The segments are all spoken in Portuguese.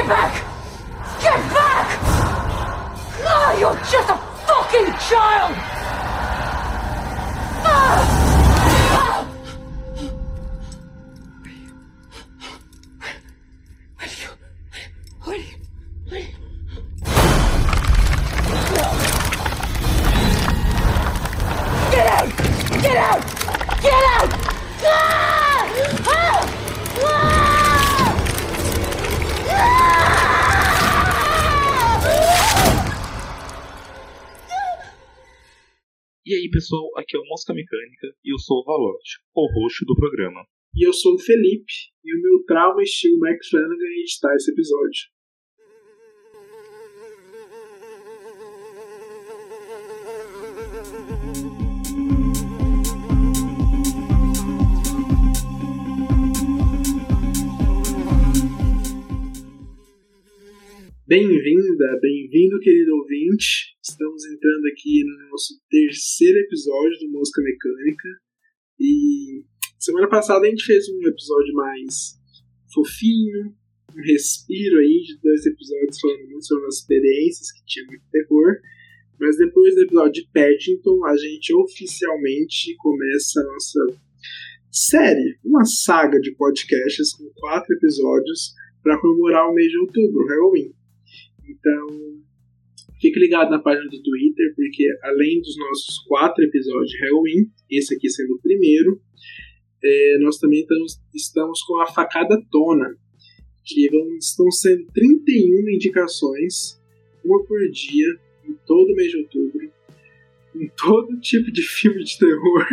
Get back! Get back! Ah, you're just a fucking child! Aqui é o Mosca Mecânica e eu sou o Valote, o roxo do programa. E eu sou o Felipe, e o meu trauma estilo Mike Flanagan é editar esse episódio. Bem-vinda, bem-vindo, querido ouvinte. Estamos entrando aqui no nosso terceiro episódio do Mosca Mecânica. E semana passada a gente fez um episódio mais fofinho, um respiro aí de dois episódios falando muito sobre as experiências que tinha muito terror. Mas depois do episódio de Paddington, a gente oficialmente começa a nossa série, uma saga de podcasts com quatro episódios para comemorar o mês de outubro, Halloween. Então, fique ligado na página do Twitter, porque além dos nossos quatro episódios de Halloween, esse aqui sendo o primeiro, é, nós também estamos, estamos com a facada tona, que vão, estão sendo 31 indicações, uma por dia, em todo mês de outubro, em todo tipo de filme de terror.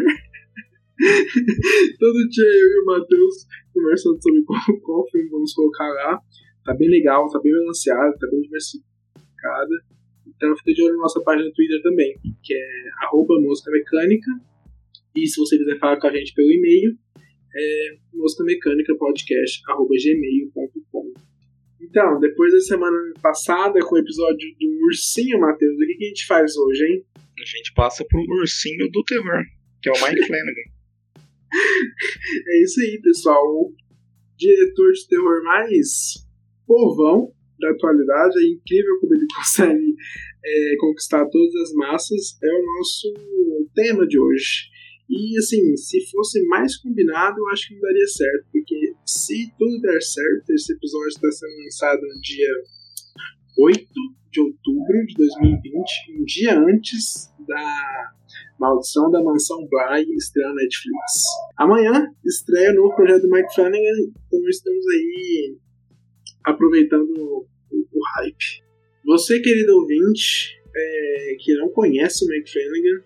todo dia eu e o Matheus conversando sobre qual, qual filme vamos colocar lá. Tá bem legal, tá bem balanceado, tá bem diversificada. Então fica de olho na nossa página no Twitter também, que é arroba mosca mecânica. E se você quiser falar com a gente pelo e-mail, é moscamecanicapodcast.gmail.com Então, depois da semana passada com o episódio do Ursinho, Matheus, o que, que a gente faz hoje, hein? A gente passa pro ursinho do terror, que é o Mike Flanagan. É isso aí, pessoal. O diretor de terror mais povão da atualidade, é incrível como ele consegue é, conquistar todas as massas, é o nosso tema de hoje. E assim, se fosse mais combinado, eu acho que não daria certo, porque se tudo der certo, esse episódio está sendo lançado no dia 8 de outubro de 2020, um dia antes da Maldição da Mansão Bly estrear na Netflix. Amanhã estreia o novo projeto do Mike Flanagan, então estamos aí aproveitando o, o hype. Você, querido ouvinte, é, que não conhece o Mike Flanagan,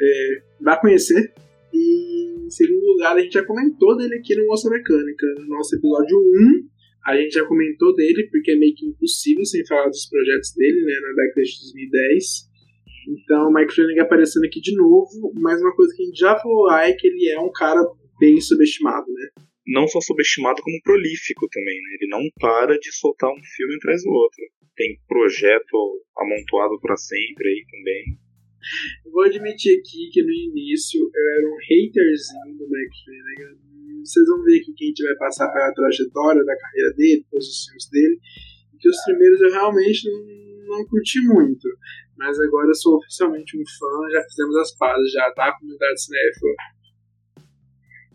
é, conhecer. E em segundo lugar, a gente já comentou dele aqui no Nossa Mecânica. No nosso episódio 1, a gente já comentou dele, porque é meio que impossível sem falar dos projetos dele, né, na década de 2010. Então, o Mike Flanagan aparecendo aqui de novo, mas uma coisa que a gente já falou lá é que ele é um cara bem subestimado, né? Não só subestimado, como prolífico também, né? Ele não para de soltar um filme atrás do outro. Tem projeto amontoado para sempre aí também. Vou admitir aqui que no início eu era um haterzinho do Mike Flanagan. Vocês vão ver aqui que a gente vai passar pela trajetória da carreira dele, todos os filmes dele. Que os primeiros eu realmente não, não curti muito. Mas agora eu sou oficialmente um fã, já fizemos as pazes, já tá? Comunidade cinéfila.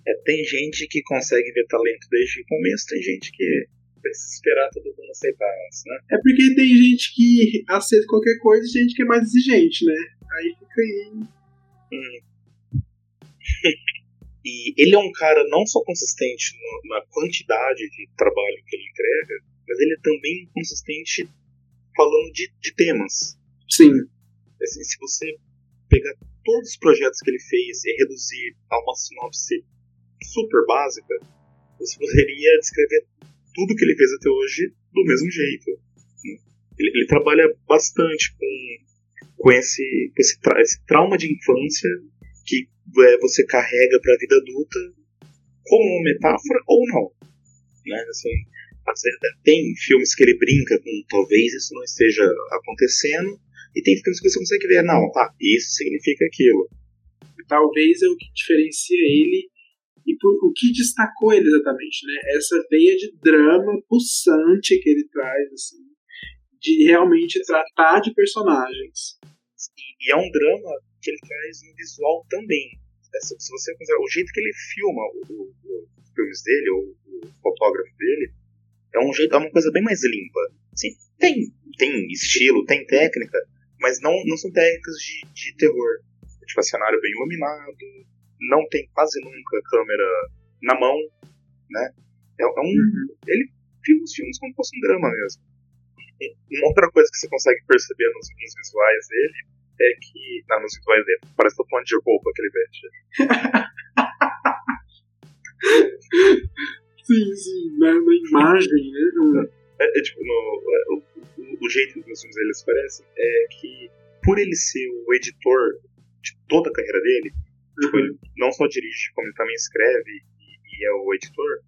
É, tem gente que consegue ver talento desde o começo, tem gente que precisa esperar todo mundo aceitar antes, né? É porque tem gente que aceita qualquer coisa e gente que é mais exigente, né? Aí fica aí. Hum. e ele é um cara não só consistente na quantidade de trabalho que ele entrega, mas ele é também consistente falando de, de temas. Sim. Assim, se você pegar todos os projetos que ele fez e reduzir a uma sinopse super básica, você poderia descrever tudo que ele fez até hoje do mesmo jeito. Ele, ele trabalha bastante com, com, esse, esse, tra esse trauma de infância que é, você carrega para a vida adulta como metáfora ou não. Né? Assim, tem filmes que ele brinca com talvez isso não esteja acontecendo, e tem filmes que você consegue ver, não, tá, isso significa aquilo. Talvez é o que diferencia ele E por, o que destacou ele exatamente, né? Essa veia de drama pulsante que ele traz, assim, de realmente tratar de personagens. E, e é um drama que ele traz no visual também. É, se, se você o jeito que ele filma os filmes dele, o, o fotógrafo dele, é um jeito, é uma coisa bem mais limpa. Assim, tem, tem estilo, tem técnica, mas não, não são técnicas de, de terror. É, tipo, cenário bem iluminado, não tem quase nunca câmera na mão, né? É, é um, uhum. Ele filma os filmes como se fosse um drama mesmo. Uma outra coisa que você consegue perceber nos, nos visuais dele é que. Não, nos visuais dele. Parece que ponto de roupa que ele veste. sim, sim, na, na imagem, né? É, é, tipo, no, é, o, o, jeito que os filmes deles parecem é que, por ele ser o editor de toda a carreira dele, ele não só dirige, como ele também escreve e, e, é o editor,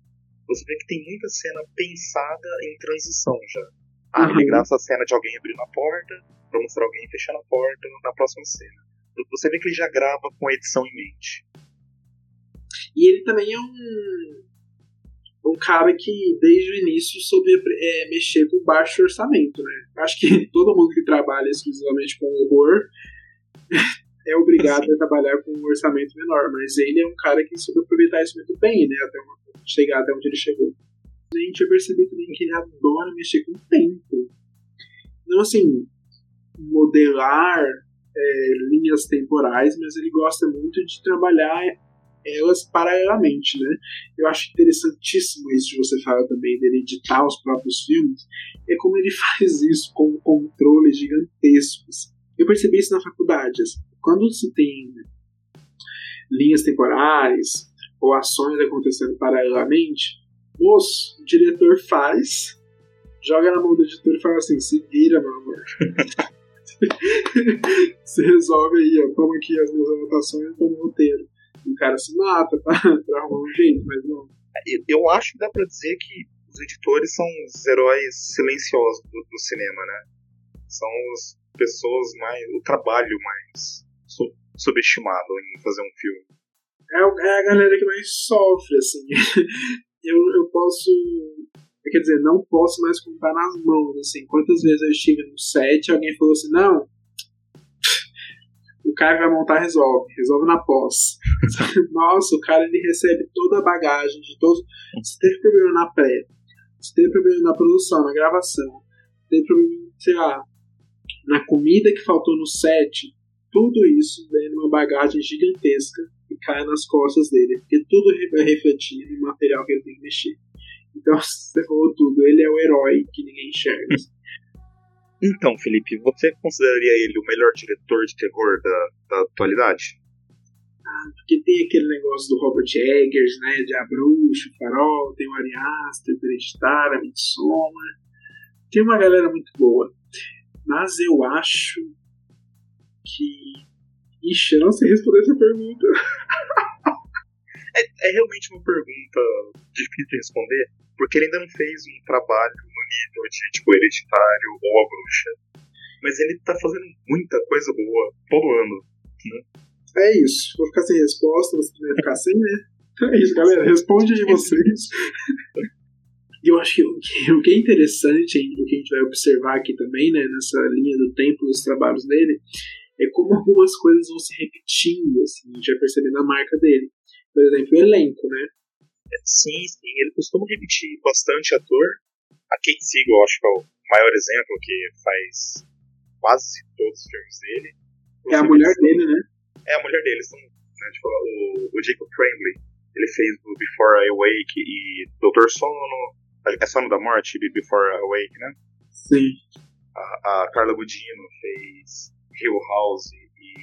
você vê que tem muita cena pensada em transição já. Ah, uhum. ele grava a cena de alguém abrindo a porta, pra mostrar alguém fechando a porta na próxima cena. Você vê que ele já grava com a edição em mente. E ele também é um, um cara que desde o início soube é, mexer com baixo orçamento, né? Acho que todo mundo que trabalha exclusivamente com horror é obrigado a trabalhar com um orçamento menor, mas ele é um cara que soube aproveitar isso muito bem, né? Até uma, chegar até onde ele chegou. A gente vai perceber também que ele adora mexer com o tempo. Não assim, modelar é, linhas temporais, mas ele gosta muito de trabalhar elas paralelamente, né? Eu acho interessantíssimo isso que você fala também dele editar os próprios filmes, é como ele faz isso com controles gigantescos. Eu percebi isso na faculdade. Assim, quando se tem linhas temporais ou ações acontecendo paralelamente, moço, o diretor faz, joga na mão do editor e fala assim: se vira, meu amor. Você resolve aí, ó, toma aqui as minhas anotações e toma o roteiro. E o cara se mata pra, pra arrumar um jeito, mas não. Eu acho que dá pra dizer que os editores são os heróis silenciosos do, do cinema, né? São as pessoas mais. o trabalho mais subestimado em fazer um filme. É, é a galera que mais sofre, assim. eu, eu posso quer dizer, não posso mais contar nas mãos, assim, quantas vezes eu estive no set e alguém falou assim, não, o cara vai montar, resolve, resolve na pós. Nossa, o cara ele recebe toda a bagagem de todos. Se teve problema na pré, se teve problema na produção, na gravação, se teve problema, sei lá, na comida que faltou no set, tudo isso vem numa bagagem gigantesca e cai nas costas dele, porque tudo vai refletir no material que ele tem que mexer. Então, você falou tudo. Ele é o herói que ninguém enxerga. Então, Felipe, você consideraria ele o melhor diretor de terror da, da atualidade? Ah, porque tem aquele negócio do Robert Eggers, né? De A Bruxa, Farol, tem o Ari Aster, o Hereditário, Midsommar. Tem uma galera muito boa. Mas eu acho que. Ixi, eu não sei responder essa pergunta. é, é realmente uma pergunta difícil de responder, porque ele ainda não fez um trabalho no nível de tipo Hereditário ou A Bruxa. Mas ele tá fazendo muita coisa boa todo ano. Né? É isso. Vou ficar sem resposta, você vai ficar sem, né? Então é isso, galera. Responde aí vocês. E eu acho que o, que o que é interessante, o que a gente vai observar aqui também, né, nessa linha do tempo dos trabalhos dele, é como algumas coisas vão se repetindo, assim, a gente vai percebendo a marca dele. Por exemplo, o elenco, né? Sim, sim, ele costuma repetir bastante ator. A Kate Siegel, acho que é o maior exemplo, que faz quase todos os filmes dele. É a mulher dele, né? É a mulher dele. São, né, tipo, o, o Jacob Tremblay, ele fez o Before I Awake e Doutor Sono, é Sono da Morte, Before I Awake, né? Sim. A, a Carla Gudino fez Hill House e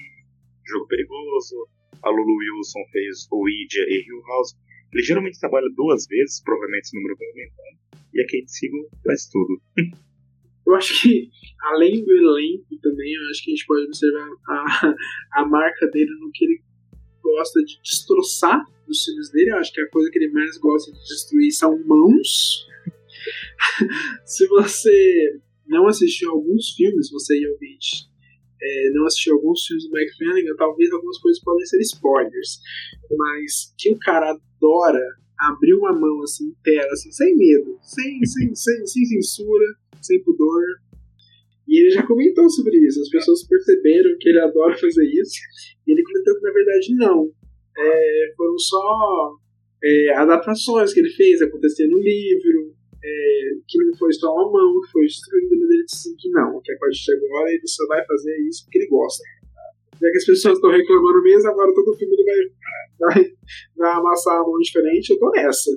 Jogo Perigoso. A Lulu Wilson fez Ouija e Hill House. Ele geralmente trabalha duas vezes, provavelmente esse número vai aumentando. E a Kate Siegel faz tudo. eu acho que, além do elenco também, eu acho que a gente pode observar a, a marca dele no que ele gosta de destroçar nos filmes dele. Eu acho que a coisa que ele mais gosta de destruir são mãos. Se você não assistiu alguns filmes, você e ouvinte, é, não assistiu alguns filmes do Mike Flanagan, talvez algumas coisas podem ser spoilers. Mas que o cara adora abrir uma mão assim inteira, assim, sem medo, sem, sem, sem, sem censura, sem pudor. E ele já comentou sobre isso. As pessoas perceberam que ele adora fazer isso. E ele comentou que na verdade não. É, foram só é, adaptações que ele fez acontecer no livro, é, que não foi só uma mão que foi destruída, mas ele disse que não, que a partir de agora ele só vai fazer isso porque ele gosta. Já que as pessoas estão reclamando mesmo, agora todo filme ele vai, vai, vai amassar a mão diferente, eu tô nessa.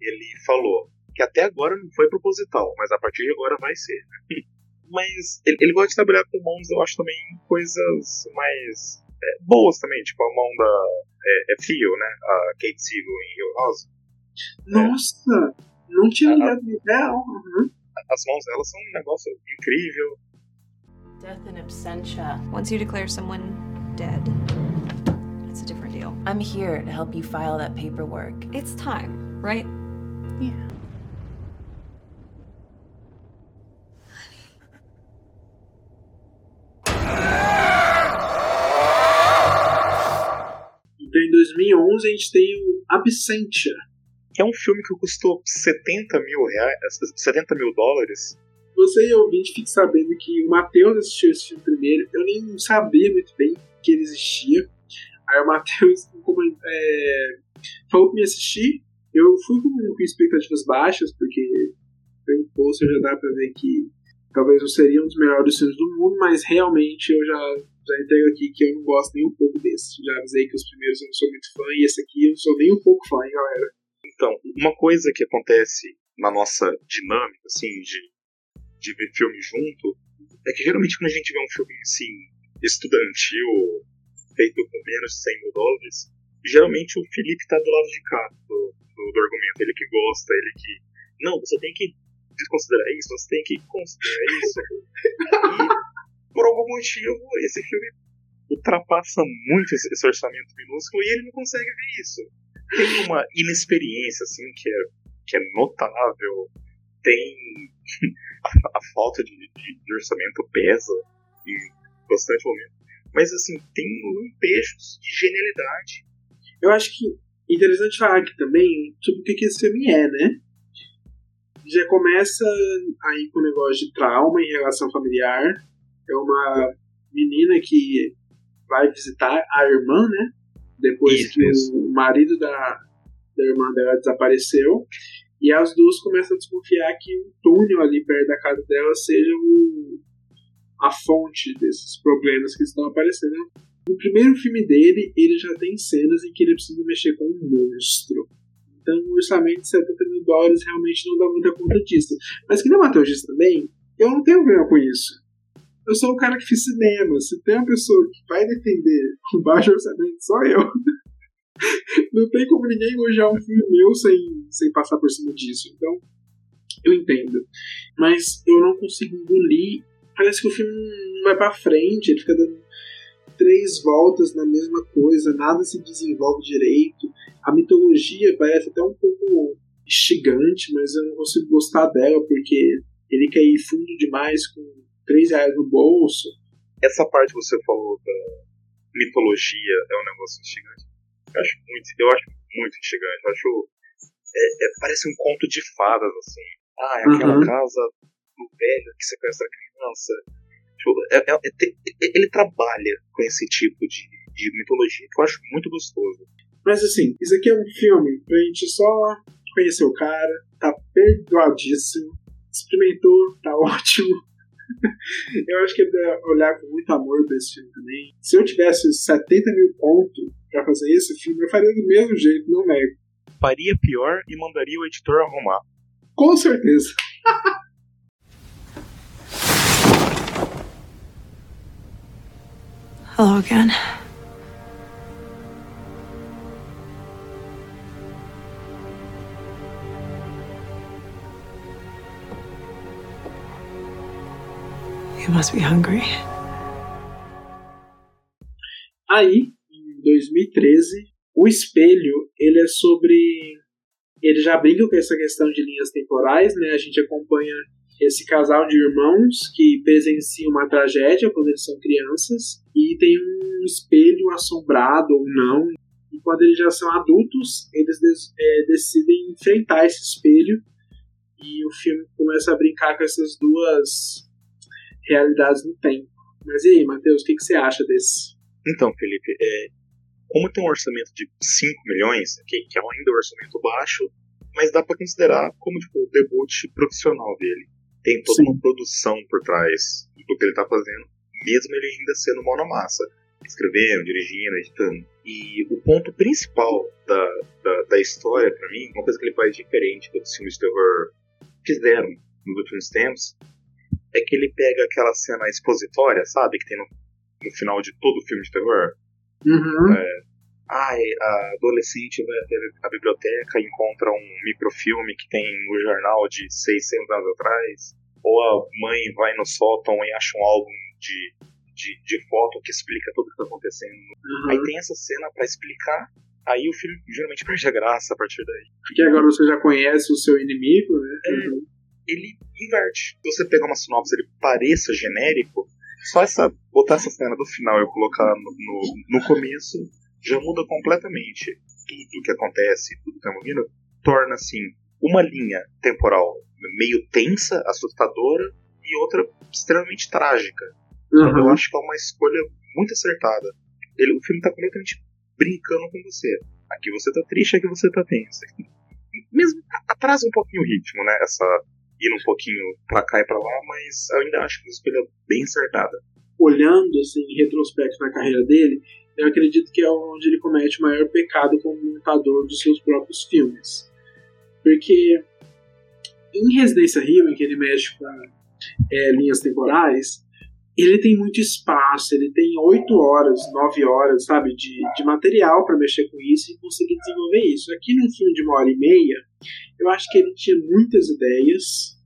Ele falou que até agora não foi proposital, mas a partir de agora vai ser. mas ele, ele gosta de trabalhar com mãos, eu acho também coisas mais é, boas também, tipo a mão da é, é Fio, né? A Kate Siegel em Rio House. Nossa, é. Não tinha ligado no real. Uhum. As mãos dela são um negócio incrível. Death in absentia. Once you declare someone dead, it's a different deal. I'm here to help you file that paperwork. It's time, right? Yeah. Então em 2011 a gente tem o Absentia. Que é um filme que custou 70 mil reais, 70 mil dólares. Você e ouvinte fique sabendo que o Matheus assistiu esse filme primeiro. Eu nem sabia muito bem que ele existia. Aí o Matheus é, falou que me assistir. Eu fui com, com expectativas baixas, porque pelo pôster já dá pra ver que talvez não seria um dos melhores filmes do mundo, mas realmente eu já já entrego aqui que eu não gosto nem um pouco desse. Já avisei que os primeiros eu não sou muito fã e esse aqui eu não sou nem um pouco fã, hein, galera. Então, uma coisa que acontece na nossa dinâmica, assim, de, de ver filme junto, é que geralmente quando a gente vê um filme, assim, estudantil, feito com menos de 100 mil dólares, geralmente o Felipe tá do lado de cá do, do, do argumento. Ele que gosta, ele que. Não, você tem que desconsiderar isso, você tem que considerar isso. E por algum motivo, esse filme ultrapassa muito esse, esse orçamento minúsculo e ele não consegue ver isso. Tem uma inexperiência, assim, que é, que é notável. Tem. a, a falta de, de, de, orçamento pesa em bastante momento. Mas, assim, tem lampejos de genialidade. Eu acho que interessante falar aqui também sobre o que, que esse filme é, né? Já começa aí com o negócio de trauma em relação familiar, é uma menina que vai visitar a irmã, né? Depois isso, que isso. o marido da, da irmã dela desapareceu. E as duas começam a desconfiar que o túnel ali perto da casa dela seja o, a fonte desses problemas que estão aparecendo. No primeiro filme dele, ele já tem cenas em que ele precisa mexer com um monstro. Então, o orçamento de 70 mil dólares realmente não dá muita conta disso. Mas que nem o Matheus disse também, eu não tenho problema com isso. Eu sou o cara que fiz cinema. Se tem uma pessoa que vai defender o baixo orçamento, só eu. Não tem como ninguém elogiar um filme meu sem, sem passar por cima disso. Então, eu entendo. Mas eu não consigo engolir. Parece que o filme não vai pra frente, ele fica dando três voltas na mesma coisa, nada se desenvolve direito. A mitologia parece até um pouco instigante, mas eu não consigo gostar dela porque ele quer ir fundo demais com 3 reais no bolso. Essa parte que você falou da mitologia é um negócio instigante. Eu acho muito, eu acho muito instigante. Eu acho. É, é, parece um conto de fadas, assim. Ah, é aquela uhum. casa do velho que sequestra a criança. Tipo, é, é, é ele trabalha com esse tipo de, de mitologia que eu acho muito gostoso. Mas assim, isso aqui é um filme pra gente só conhecer o cara, tá perdoadíssimo, experimentou, tá ótimo. eu acho que ele deve olhar com muito amor pra esse filme também. Se eu tivesse 70 mil pontos pra fazer esse filme, eu faria do mesmo jeito, não nego. Faria pior e mandaria o editor arrumar. Com certeza. Hello again. Must be hungry. Aí, em 2013, o espelho, ele é sobre ele já brinca com essa questão de linhas temporais, né? A gente acompanha esse casal de irmãos que presenciam uma tragédia quando eles são crianças e tem um espelho assombrado ou não. E quando eles já são adultos, eles é, decidem enfrentar esse espelho e o filme começa a brincar com essas duas realidades no tempo. Mas e aí, Matheus, o que, que você acha desse? Então, Felipe, é, como tem um orçamento de 5 milhões, que, que é ainda um orçamento baixo, mas dá para considerar como tipo, o debut profissional dele. Tem toda Sim. uma produção por trás do que ele tá fazendo, mesmo ele ainda sendo mão na massa, escrevendo, dirigindo, editando. E o ponto principal da, da, da história, para mim, uma coisa que ele faz diferente do que os filmes de terror fizeram nos últimos tempos, é que ele pega aquela cena expositória, sabe, que tem no, no final de todo filme de terror. Uhum. É, ai, a adolescente vai até a biblioteca e encontra um microfilme que tem o jornal de 600 anos atrás. Ou a mãe vai no sótão e acha um álbum de, de, de foto que explica tudo o que está acontecendo. Uhum. Aí tem essa cena para explicar, aí o filme geralmente perde a graça a partir daí. Porque agora você já conhece o seu inimigo, né? É, uhum. Ele inverte. Se você pegar uma sinopse ele pareça genérico, só essa botar essa cena do final e colocar no, no, no começo já muda completamente tudo o que acontece, tudo que estamos vindo, torna assim uma linha temporal meio tensa, assustadora e outra extremamente trágica. Uhum. Então eu acho que é uma escolha muito acertada. Ele, o filme está completamente brincando com você. Aqui você tá triste, aqui você tá tenso. Mesmo atrasa um pouquinho o ritmo, né? Essa indo um pouquinho pra cá e pra lá, mas ainda acho que uma escolha bem acertada. Olhando assim, em retrospecto na carreira dele, eu acredito que é onde ele comete o maior pecado como montador dos seus próprios filmes. Porque em Residência Rio, em que ele mexe com é, linhas temporais, ele tem muito espaço, ele tem oito horas, nove horas, sabe, de, de material para mexer com isso e conseguir desenvolver isso. Aqui no filme de uma hora e meia, eu acho que ele tinha muitas ideias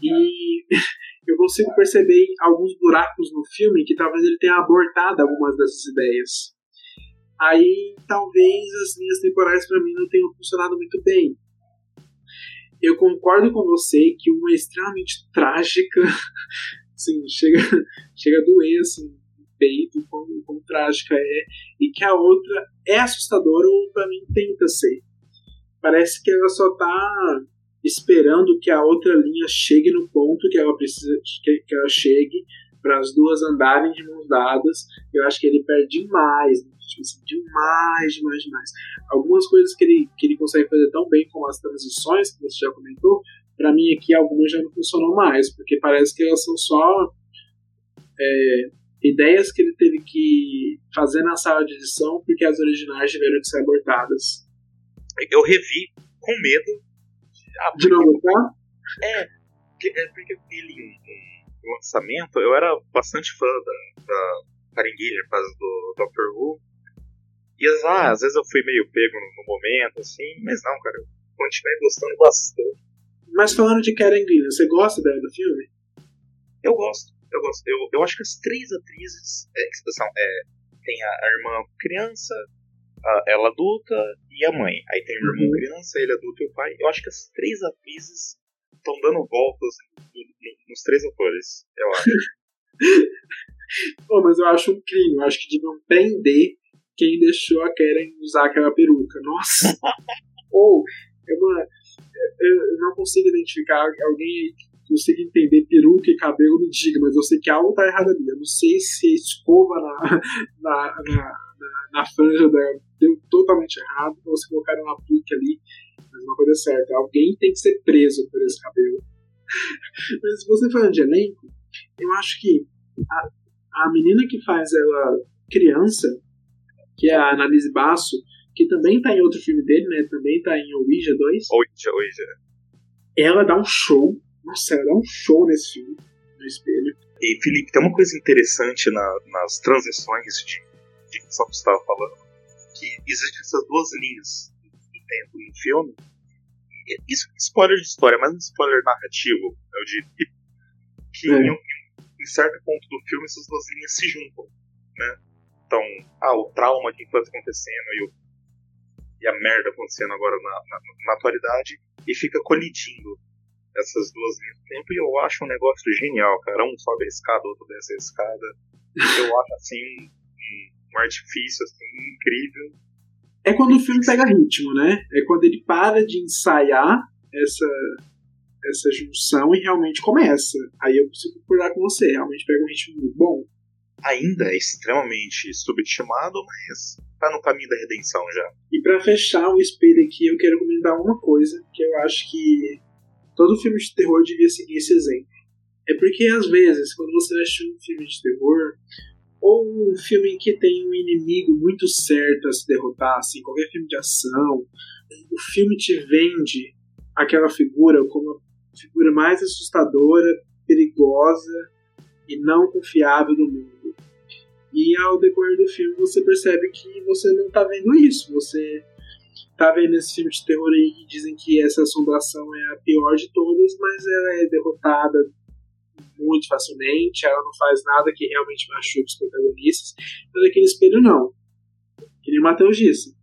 e eu consigo perceber alguns buracos no filme que talvez ele tenha abortado algumas dessas ideias. Aí talvez as linhas temporais para mim não tenham funcionado muito bem. Eu concordo com você que uma é extremamente trágica, assim, chega, chega a doer assim, peito, como, como trágica é, e que a outra é assustadora ou para mim tenta ser. Parece que ela só tá esperando que a outra linha chegue no ponto que ela precisa que, que ela chegue para as duas andarem de mãos dadas. Eu acho que ele perde demais, né? tipo assim, demais, demais, demais. Algumas coisas que ele, que ele consegue fazer tão bem como as transições que você já comentou, para mim aqui algumas já não funcionam mais, porque parece que elas são só é, ideias que ele teve que fazer na sala de edição porque as originais tiveram que ser abortadas. Eu revi com medo ah, de não gostar? É, é porque ele no lançamento, eu era bastante fã da, da Caringuilha por causa do Doctor Who. E ah, às vezes eu fui meio pego no, no momento, assim, mas não, cara, eu continuei gostando bastante. Mas falando de Karen Gillan, você gosta dela do filme? Eu gosto, eu gosto. Eu, eu acho que as três atrizes é, são, é, tem a, a irmã criança, a, ela adulta e a mãe. Aí tem o irmão uhum. criança, ele adulto e o pai. Eu acho que as três atrizes estão dando voltas nos três atores, eu acho. Pô, mas eu acho um crime. Eu acho que deviam prender quem deixou a Karen usar aquela peruca. Nossa! Ou, eu, eu não consigo identificar alguém que consiga entender peruca e cabelo, me diga, mas eu sei que algo tá errado ali. Eu não sei se a escova na, na, na, na, na franja dela deu totalmente errado, ou se colocaram uma aplique ali, mas uma coisa é certa, alguém tem que ser preso por esse cabelo. mas se você falando de elenco, eu acho que a, a menina que faz ela criança, que é a Annalise Basso, que também tá em outro filme dele, né? Também tá em Ouija 2. Ouija, Ouija. Ela dá um show. Nossa, ela dá um show nesse filme, no espelho. E, Felipe, tem uma coisa interessante na, nas transições de, de que você estava falando, que existem essas duas linhas do tempo no filme. Isso é spoiler de história, mas um spoiler narrativo, eu diria. Que é. em, um, em certo ponto do filme essas duas linhas se juntam, né? Então, ah, o trauma que está acontecendo e, o, e, a merda acontecendo agora na, na, na, atualidade e fica colidindo essas duas linhas do tempo e eu acho um negócio genial, cara. Um sobe a escada, outro desce a escada. Eu acho assim um, um artifício assim incrível. É quando o filme pega ritmo, né? É quando ele para de ensaiar essa essa junção e realmente começa. Aí eu consigo concordar com você, realmente pega um ritmo muito bom. Ainda é extremamente subestimado, mas tá no caminho da redenção já. E para fechar o espelho aqui, eu quero comentar uma coisa que eu acho que todo filme de terror devia seguir esse exemplo. É porque às vezes, quando você assiste um filme de terror, ou um filme que tem um inimigo muito certo a se derrotar, assim, qualquer filme de ação, o filme te vende aquela figura como a figura mais assustadora, perigosa e não confiável do mundo. E ao decorrer do filme você percebe que você não está vendo isso, você tá vendo esse filme de terror aí que dizem que essa assombração é a pior de todas, mas ela é derrotada muito facilmente, ela não faz nada que realmente machuque os protagonistas. Mas aquele espelho não. Que nem o Matheus disse.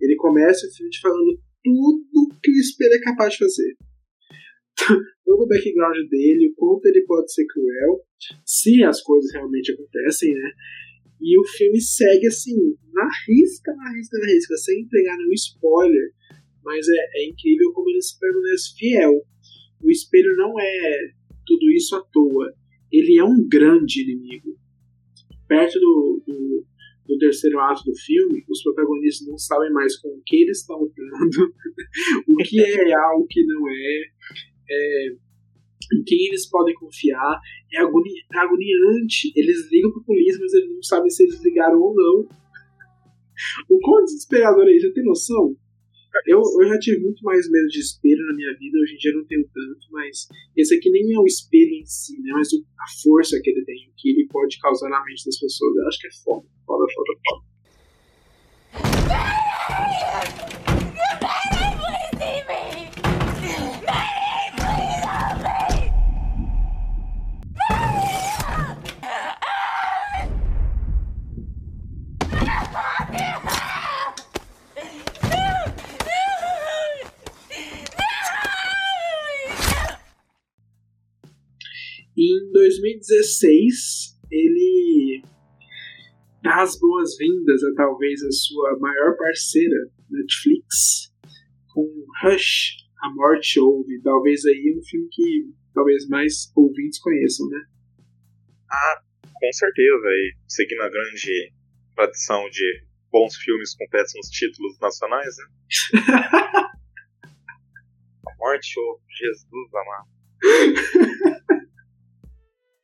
Ele começa o filme te falando tudo que o espelho é capaz de fazer. Todo o background dele, o quanto ele pode ser cruel, se as coisas realmente acontecem, né? E o filme segue assim, na risca, na risca, na risca, sem entregar nenhum spoiler. Mas é, é incrível como ele se permanece fiel. O espelho não é tudo isso à toa. Ele é um grande inimigo. Perto do, do, do terceiro ato do filme, os protagonistas não sabem mais com o que eles estão lutando, o que é real, o que não é. é em quem eles podem confiar. É, agoni é agoniante. Eles ligam pra polícia, mas eles não sabem se eles ligaram ou não. O quão desesperador é isso? Você tem noção? Eu, eu já tive muito mais medo de espelho na minha vida, hoje em dia não tenho tanto, mas esse aqui nem é o espelho em si, né? Mas a força que ele tem, que ele pode causar na mente das pessoas. Eu acho que é foda, foda, foda, foda. 2016, ele dá as boas-vindas a talvez a sua maior parceira, Netflix, com Rush, A Morte Ouve. Talvez aí um filme que talvez mais ouvintes conheçam, né? Ah, com certeza. E seguindo a grande tradição de bons filmes com péssimos títulos nacionais, né? a Morte Ouve, Jesus amado.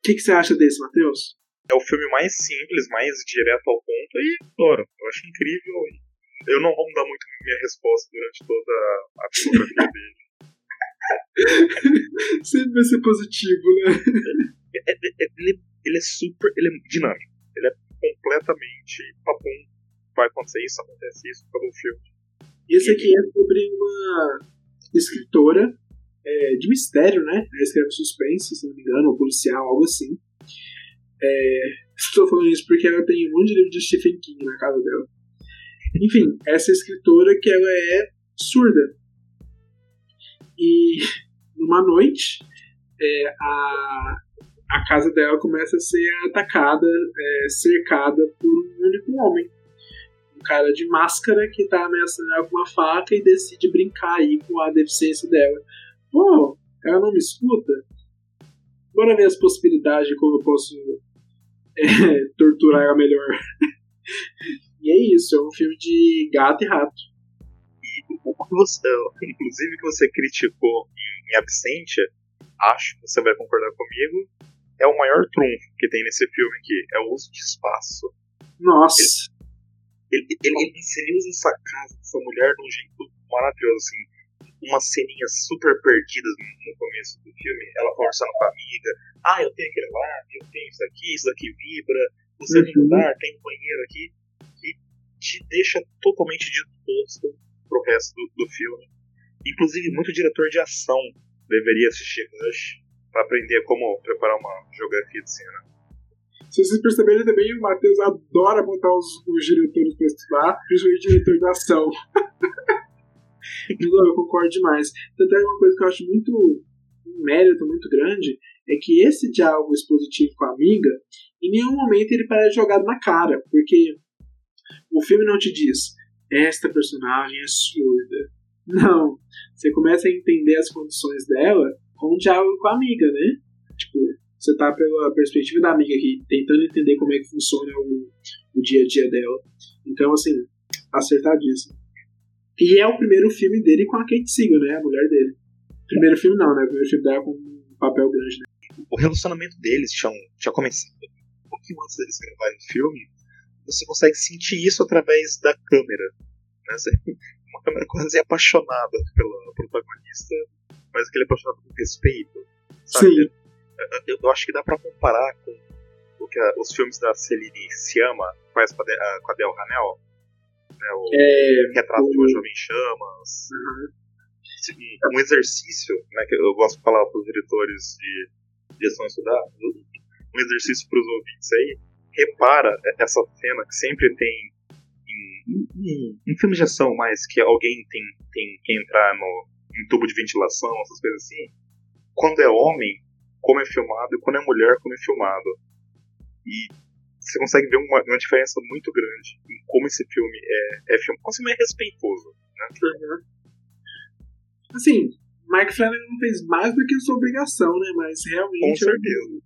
O que, que, você acha desse, Matheus? É o filme mais simples, mais direto ao ponto e adoro. Eu acho incrível. Eu não vou mudar muito minha resposta durante toda a filmografia dele. Sempre vai ser positivo, né? Ele, ele, ele, ele, é super. Ele é dinâmico. Ele é completamente papum. Vai acontecer isso, acontece isso, acabou o filme. Esse aqui é sobre uma escritora é, de mistério, né? Ela escreve suspense, se não me engano, ou policial, algo assim. É, estou falando isso porque ela tem um monte de livro de Stephen King na casa dela. Enfim, essa escritora que ela é surda. E numa noite, é, a, a casa dela começa a ser atacada, é, cercada por um único homem. Um cara de máscara que está ameaçando ela com uma faca e decide brincar aí com a deficiência dela Pô, ela não me escuta? Bora ver as possibilidades de como eu posso é, torturar ela melhor. e é isso, é um filme de gato e rato. E o que você, inclusive, que você criticou em, em Absentia, acho que você vai concordar comigo, é o maior trunfo que tem nesse filme aqui, é o uso de espaço. Nossa! Ele, ele, ele, ele usa essa casa, essa mulher, de um jeito maravilhoso, assim umas ceninhas super perdidas no começo do filme, ela conversando com a amiga, ah, eu tenho aquele lá, eu tenho isso aqui, isso daqui vibra, você uhum. tem lugar, tem um banheiro aqui, e te deixa totalmente disposto pro resto do, do filme. Inclusive, muito diretor de ação deveria assistir Rush para aprender como preparar uma geografia de cena. Se vocês perceberem também, o Matheus adora botar os, os diretores para estudar, principalmente diretor de ação. Não, eu concordo demais. Tanto é uma coisa que eu acho muito um mérito muito grande é que esse diálogo expositivo com a amiga, em nenhum momento ele parece jogado na cara, porque o filme não te diz esta personagem é surda. Não. Você começa a entender as condições dela com o diálogo com a amiga, né? Tipo, você tá pela perspectiva da amiga aqui, tentando entender como é que funciona o, o dia a dia dela. Então, assim, acertadíssimo. E é o primeiro filme dele com a Kate Siegel, né? A mulher dele. Primeiro filme não, né? O primeiro filme dela com um papel grande, né? O relacionamento deles tinha, tinha começado um pouquinho antes deles gravarem o filme. Você consegue sentir isso através da câmera. Né? Uma câmera quase apaixonada pela protagonista, mas aquele apaixonado com respeito. Sabe? Sim. Eu, eu acho que dá pra comparar com o que a, os filmes da Celine Sciamma faz com a, com a Del Hanel. Né? O É, Retrato de uma o- Jovem em Chamas. Um exercício, né, que eu gosto de falar para os diretores de direção estudar, um exercício para os ouvintes aí, repara essa cena que sempre tem em, em, em filmes de ação, mas que alguém tem, tem que entrar no, em tubo de ventilação, essas coisas assim. Quando é homem, como é filmado, e quando é mulher, como é filmado. E você consegue ver uma, uma diferença muito grande em como esse filme é, é filme. Como esse filme é respeitoso. Né? Assim, Mike Flanagan não fez mais do que sua obrigação, né? Mas Com realmente. certeza.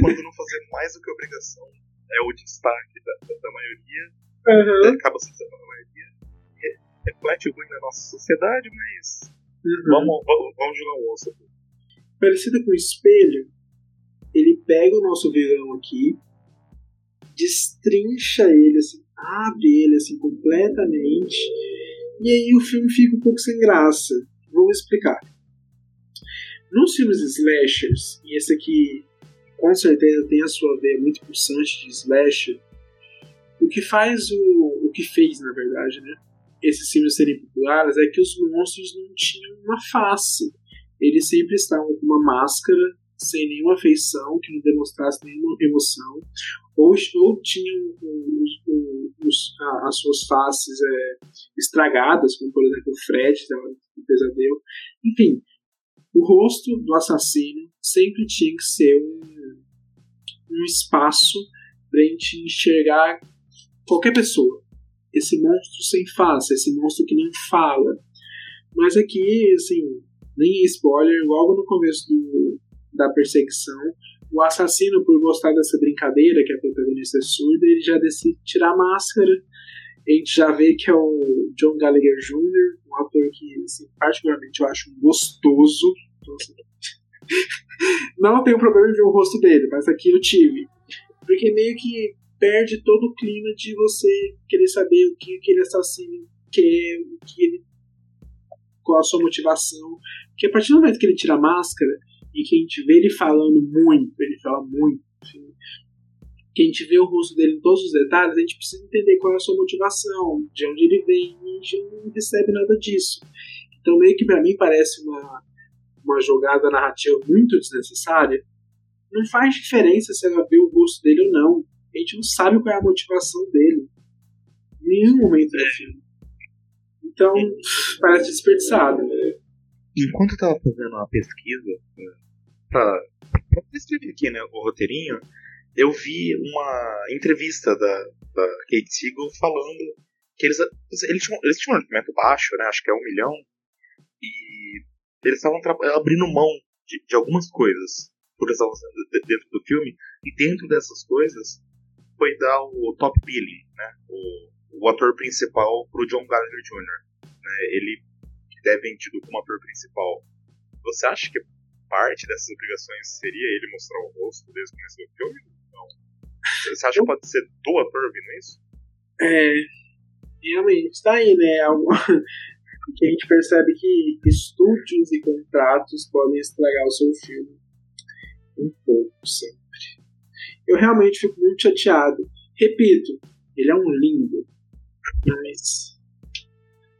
Quando não fazer mais do que obrigação, é o destaque da, da maioria, Aham. acaba se sendo a maioria. Re- Reflete ruim na nossa sociedade, mas Uhum. vamos, vamos, vamos jogar um osso aqui. Parecido com o espelho, ele pega o nosso vilão aqui, destrincha ele, assim, abre ele assim completamente, e aí o filme fica um pouco sem graça. Vou explicar. Nos filmes slashers, e esse aqui com certeza tem a sua veia muito pulsante de slasher, o que faz o. o que fez, na verdade, né? Esses filmes serem populares é que os monstros não tinham uma face eles sempre estavam com uma máscara sem nenhuma feição, que não demonstrasse nenhuma emoção, ou, ou tinham os, os, a- as suas faces é, estragadas, como por exemplo o Fred, do pesadelo. Enfim, o rosto do assassino sempre tinha que ser um, um espaço para a gente enxergar qualquer pessoa. Esse monstro sem face, esse monstro que não fala. Mas aqui, assim, nem spoiler, logo no começo do, da perseguição, o assassino, por gostar dessa brincadeira, que a protagonista é surda, ele já decide tirar a máscara. A gente já vê que é o John Gallagher Jr., um ator que, assim, particularmente, eu acho gostoso. Não tenho problema em ver o rosto dele, mas aqui eu tive. Porque meio que perde todo o clima de você querer saber o que aquele assassino quer, o que ele qual a sua motivação. Porque a partir do momento que ele tira a máscara e que a gente vê ele falando muito, ele fala muito, enfim, que a gente vê o rosto dele em todos os detalhes, a gente precisa entender qual é a sua motivação, de onde ele vem, e a gente não percebe nada disso. Então, meio que pra mim parece uma, uma jogada narrativa muito desnecessária. Não faz diferença se ela vê o rosto dele ou não. A gente não sabe qual é a motivação dele. Em nenhum momento do filme. Então, parece desperdiçado. Enquanto eu tava fazendo uma pesquisa né, pra, pra escrever aqui né, o roteirinho, eu vi uma entrevista da, da Kate Siegel falando que eles, eles, tinham, eles tinham um orçamento baixo, né, acho que é um milhão, e eles estavam abrindo mão de, de algumas coisas por dentro do filme, e dentro dessas coisas foi dar o top billing, né, o, o ator principal pro John Gallagher Jr. Né, ele é vendido como ator principal. Você acha que parte dessas obrigações seria ele mostrar o rosto desde o começo do filme? Não. Você acha que pode ser do ator vindo isso? É, realmente, tá aí, né? Algo que a gente percebe que estúdios e contratos podem estragar o seu filme um pouco sempre. Eu realmente fico muito chateado. Repito, ele é um lindo, mas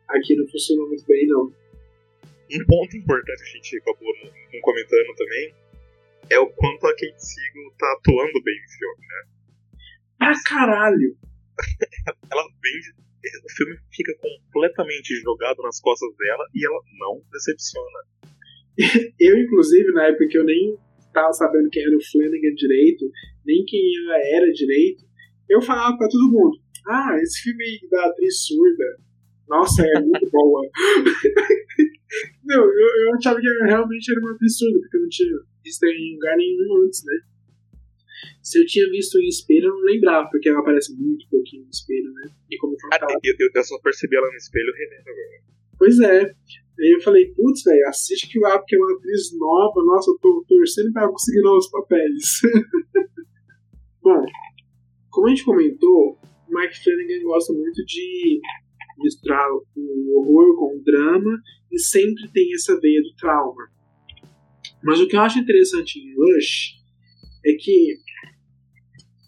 aqui não funcionou muito bem, não. Um ponto importante que a gente acabou não comentando também é o quanto a Kate Siegel tá atuando bem no filme, né? Pra caralho! Ela vem. O filme fica completamente jogado nas costas dela e ela não decepciona. Eu, inclusive, na época que eu nem tava sabendo quem era o Flanagan direito, nem quem ela era direito, eu falava pra todo mundo: Ah, esse filme da atriz surda, nossa, é muito boa. Não, eu, eu achava que realmente era uma atriz surda, porque eu não tinha visto em lugar nenhum antes, né? Se eu tinha visto em espelho, eu não lembrava, porque ela aparece muito pouquinho no espelho, né? E como foi Ah, eu, eu- eu só percebi ela no espelho revendo agora. Pois é. Aí eu falei, putz, velho, assiste que lá, porque é uma atriz nova, nossa, eu tô torcendo pra ela conseguir novos papéis. Bom, como a gente comentou, o Mike Flanagan gosta muito de misturar o horror com o drama e sempre tem essa veia do trauma. Mas o que eu acho interessante em Rush é que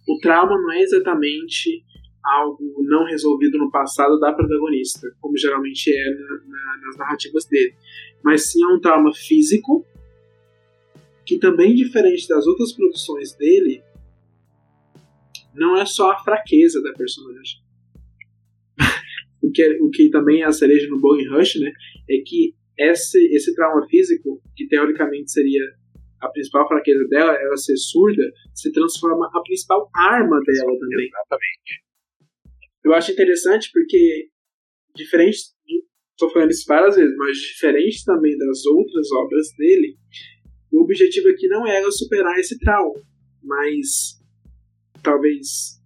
o trauma não é exatamente algo não resolvido no passado da protagonista, como geralmente é na- na- nas narrativas dele, mas sim é um trauma físico que também diferente das outras produções dele não é só a fraqueza da personagem. O, que, é- o que também é a cereja no bolo em Rush, né, é que esse, esse trauma físico, que teoricamente seria a principal fraqueza dela, ela ser surda, se transforma a principal arma dela também. Exatamente. Eu acho interessante porque, diferente, estou falando isso várias vezes, mas diferente também das outras obras dele, o objetivo aqui não era superar esse trauma, mas talvez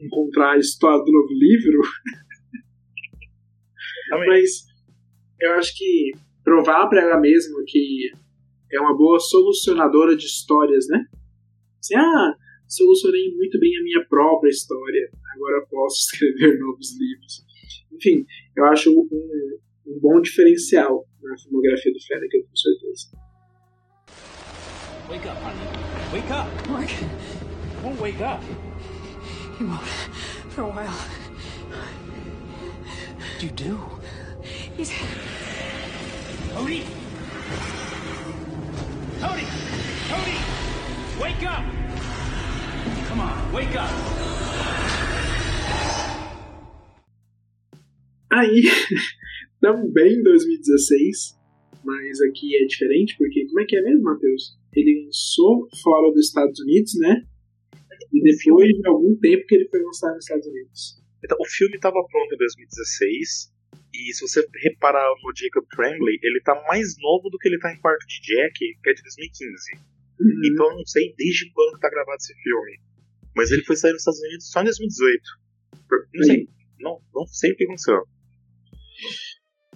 encontrar a história do novo livro, Exatamente. mas eu acho que provar para ela mesma que é uma boa solucionadora de histórias, né? Assim, ah, solucionei muito bem a minha própria história, agora posso escrever novos livros. Enfim, eu acho um, um bom diferencial na filmografia do Flanagan, com certeza. Wake up, honey. Wake up. Mark, Won't wake up. he won't. For a while. What do you do? He's. Cody! Cody! Cody! Wake up! Come on, wake up! Aí, também em 2016, mas aqui é diferente, porque como é que é mesmo, Matheus? Ele lançou fora dos Estados Unidos, né? E depois de algum tempo que ele foi lançado nos Estados Unidos. Então, o filme estava pronto em 2016. E se você reparar no Jacob Tremblay, ele tá mais novo do que ele tá em Quarto de Jack, que é de 2015. Uhum. Então eu não sei desde quando que tá gravado esse filme. Mas ele foi sair nos Estados Unidos só em 2018. Por- Não sei. Não, não sei o que aconteceu.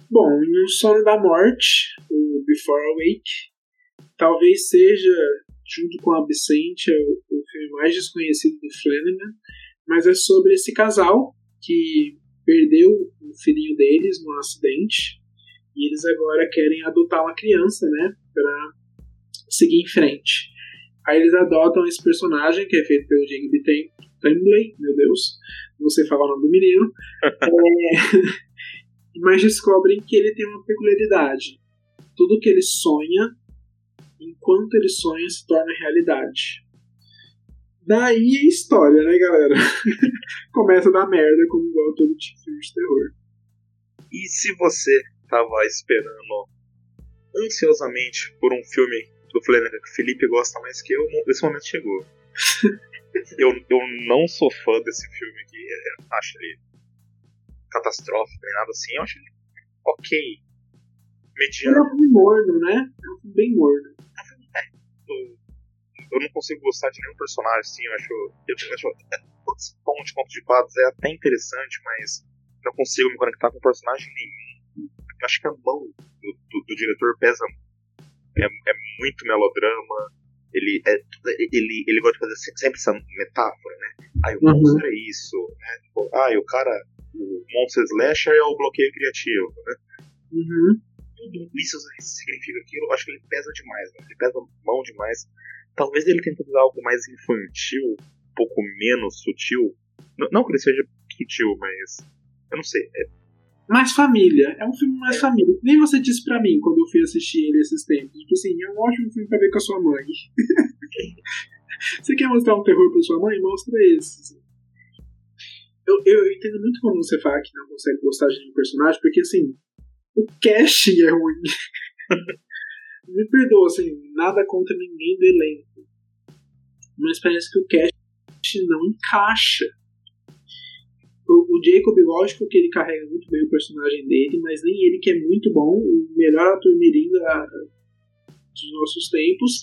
Bom, o Sono da Morte, o Before Awake, talvez seja, junto com Absente, o, o filme mais desconhecido do Flanagan, mas é sobre esse casal que perdeu o filhinho deles num acidente e eles agora querem adotar uma criança, né, pra seguir em frente. Aí eles adotam esse personagem, que é feito pelo Tem- Tremblay, meu Deus, não sei falar o nome do menino, É, mas descobrem que ele tem uma peculiaridade. Tudo que ele sonha, enquanto ele sonha, se torna realidade. Daí a história, né, galera? Começa a dar merda, como igual todo tipo de filme de terror. E se você tava esperando ansiosamente por um filme do Flanagan que o Felipe gosta mais que eu, esse momento chegou. eu, eu não sou fã desse filme aqui. Eu acho ele catastrófico nem nada assim. Eu acho ele ok. Ele é Mediano. um filme morno, né? É um filme bem morno. Eu não consigo gostar de nenhum personagem, assim. Eu acho. Eu, eu acho esse tom de conto de fadas é até interessante, mas não consigo me conectar com personagem nenhum. Eu acho que a mão do, do- do diretor pesa. É, é muito melodrama. Ele, é, ele, ele gosta de fazer se- sempre essa metáfora, né? Ah, o Uhum. monstro é isso, né? Tipo, ah, o cara. O monstro slasher é o bloqueio criativo, né? Uhum. tudo isso significa aquilo, eu acho que ele pesa demais, né? ele pesa mão demais. Talvez ele tente fazer algo mais infantil, um pouco menos sutil. N- não que ele seja sutil, mas. Eu não sei. É, Mais família. É um filme mais família. Nem você disse pra mim quando eu fui assistir ele esses tempos. Tipo assim, é um ótimo filme pra ver com a sua mãe. você quer mostrar um terror pra sua mãe? Mostra esse. Eu, eu, eu entendo muito quando você fala que não consegue gostar de um personagem, porque assim, o casting é ruim. me perdoa, assim, nada contra ninguém do elenco. Mas parece que o cast não encaixa. O, o Jacob, lógico que ele carrega muito bem o personagem dele, mas nem ele que é muito bom, o melhor ator mirim da, dos nossos tempos,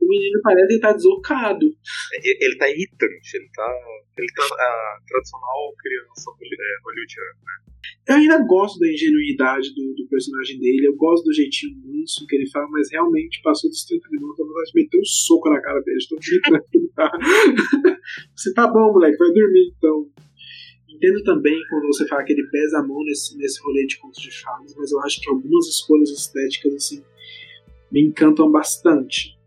o menino parece estar deslocado. Ele, ele tá irritante, ele tá. Ele tá a tradicional criança é, hollywoodiana. Eu ainda gosto da ingenuidade do, do, personagem dele, eu gosto do jeitinho manso que ele fala, mas realmente passou dos 30 minutos, eu vontade de meter um soco na cara dele, estou gritando tá. Você tá bom, moleque, vai dormir então. Entendo também quando você fala que ele pesa a mão nesse, nesse rolê de contos de fadas, mas eu acho que algumas escolhas estéticas, assim, me encantam bastante.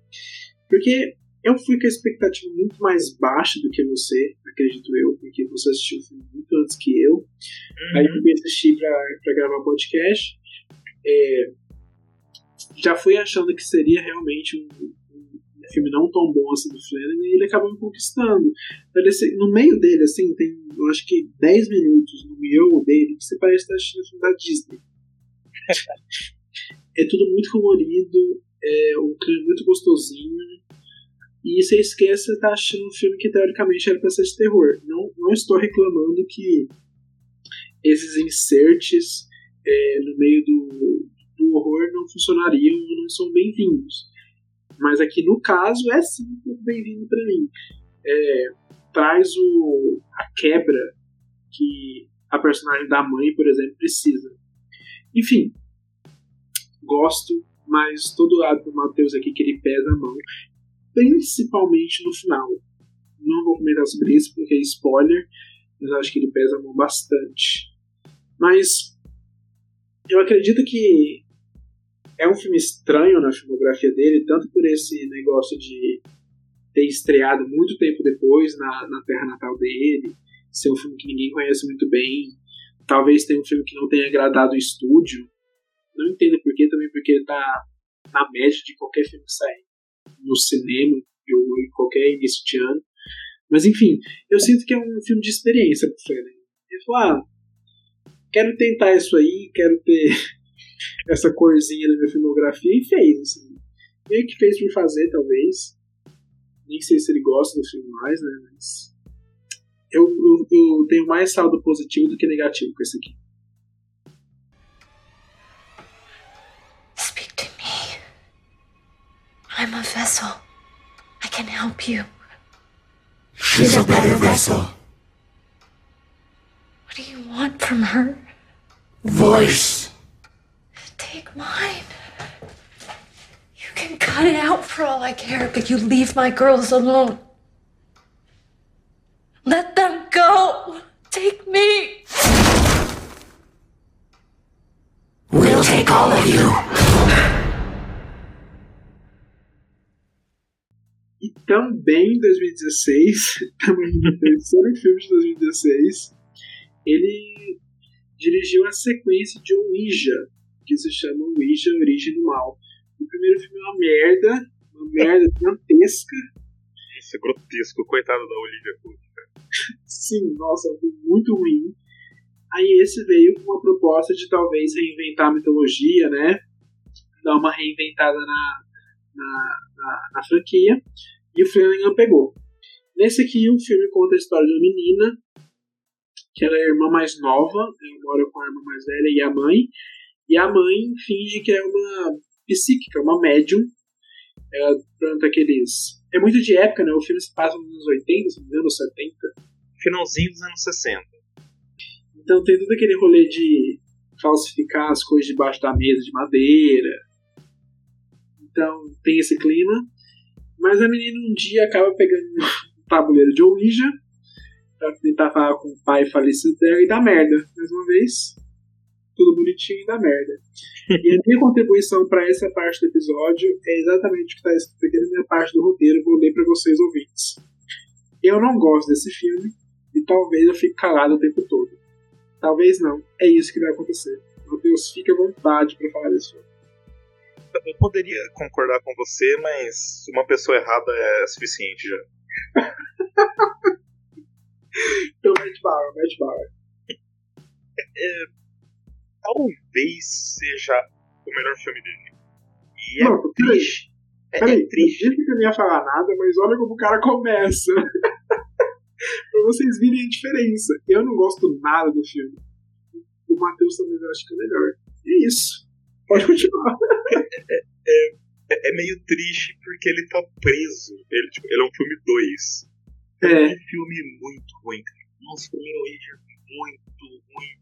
Porque eu fui com a expectativa muito mais baixa do que você, acredito eu, porque você assistiu o filme muito antes que eu. Uhum. Aí eu fui assistir pra, pra gravar o podcast. É, já fui achando que seria realmente um, um, filme não tão bom assim do Flanagan e ele acabou me conquistando. Ele, no meio dele, assim, tem eu acho que 10 minutos no meio dele que você parece estar assistindo o filme da Disney. é tudo muito colorido, é um clima muito gostosinho. E você esquece de estar tá assistindo um filme que teoricamente era para ser de terror. Não, não estou reclamando que esses inserts é, no meio do, do horror não funcionariam não são bem-vindos. Mas aqui no caso é sim muito bem-vindo para mim. É, traz o, a quebra que a personagem da mãe, por exemplo, precisa. Enfim, gosto, mas todo lado do Matheus aqui que ele pesa a mão, principalmente no final. Não vou comentar sobre isso porque é spoiler, mas acho que ele pesa a mão bastante. Mas eu acredito que é um filme estranho na filmografia dele, tanto por esse negócio de ter estreado muito tempo depois na, na terra natal dele, ser um filme que ninguém conhece muito bem, talvez tenha um filme que não tenha agradado o estúdio, não entendo porquê, também porque ele tá na média de qualquer filme que sai no cinema ou em qualquer início de ano. Mas enfim, eu sinto que é um filme de experiência pro Freddy. Ele falou, ah, quero tentar isso aí, quero ter essa corzinha na minha filmografia e fez, assim. Meio que fez por fazer, talvez. Nem sei se ele gosta do filme mais, né? Mas. Eu, eu, eu tenho mais saldo positivo do que negativo com esse aqui. I'm a vessel. I can help you. She's a better vessel. What do you want from her? Voice. Take mine. You can cut it out for all I care, but you leave my girls alone. Let them go. Take me. We'll take all of you. Também em 2016, também no terceiro filme de 2016, ele dirigiu a sequência de Ouija, que se chama Ouija, Origem do Mal. O primeiro filme é uma merda, uma merda gigantesca. Isso é grotesco, coitado da Olivia Colman. Sim, nossa, muito ruim. Aí esse veio com uma proposta de talvez reinventar a mitologia, né? Dar uma reinventada na, na, na, na franquia, e o Flanagan pegou. Nesse aqui, o filme conta a história de uma menina, que ela é a irmã mais nova, ela mora com a irmã mais velha e a mãe, e a mãe finge que é uma psíquica, uma médium. Ela planta aqueles. É muito de época, né? O filme se passa nos anos 80, se não me engano, 70. Finalzinho dos anos 60. Então tem todo aquele rolê de falsificar as coisas debaixo da mesa de madeira, então tem esse clima. Mas a menina um dia acaba pegando um tabuleiro de Ouija pra tentar falar com o pai falecido dela e dá merda. Mais uma vez, tudo bonitinho e dá merda. e a minha contribuição para essa parte do episódio é exatamente o que está escrito aqui na minha parte do roteiro. Vou ler para vocês ouvintes. Eu não gosto desse filme e talvez eu fique calado o tempo todo. Talvez não. É isso que vai acontecer. Meu Deus, fique à vontade para falar desse filme eu poderia concordar com você, mas uma pessoa errada é suficiente já. então mete bala, mete bala. É, talvez seja o melhor filme dele. E é Não, peraí. triste. É, Peraí, é eu triste. disse que eu não ia falar nada, mas olha como o cara começa. pra vocês verem a diferença. Eu não gosto nada do filme. O Matheus também eu acho que é melhor. E é isso. Pode continuar. É, é meio triste porque ele tá preso. Ele, tipo, ele é um filme 2. É, um filme muito ruim. Nossa, o Age é muito ruim.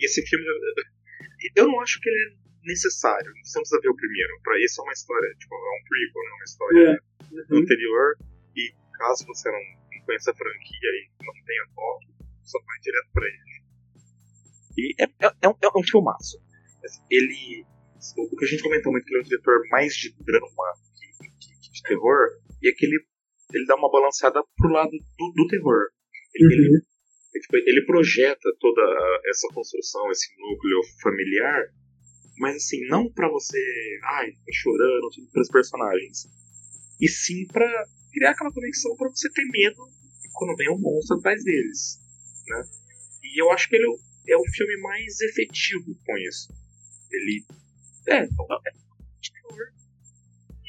E esse filme. Eu não acho que ele é necessário. Não precisa ver o primeiro. Pra isso é uma história. Tipo, é um prequel, né? Uma história Uhum. anterior. E caso você não, não conheça a franquia e não tenha toque, só vai direto pra ele. E é, é, é um, é um filmaço. Ele. O que a gente comentou muito, que ele é um diretor mais de drama que, que- de terror, e é que ele, ele dá uma balanceada pro lado do, do terror. Ele, Uhum. ele, tipo, ele projeta toda essa construção, esse núcleo familiar, mas assim, não pra você, ai, ficar chorando pelos personagens, e sim pra criar aquela conexão pra você ter medo quando vem um monstro atrás deles, né? E eu acho que ele é o filme mais efetivo com isso. Ele é, é de terror.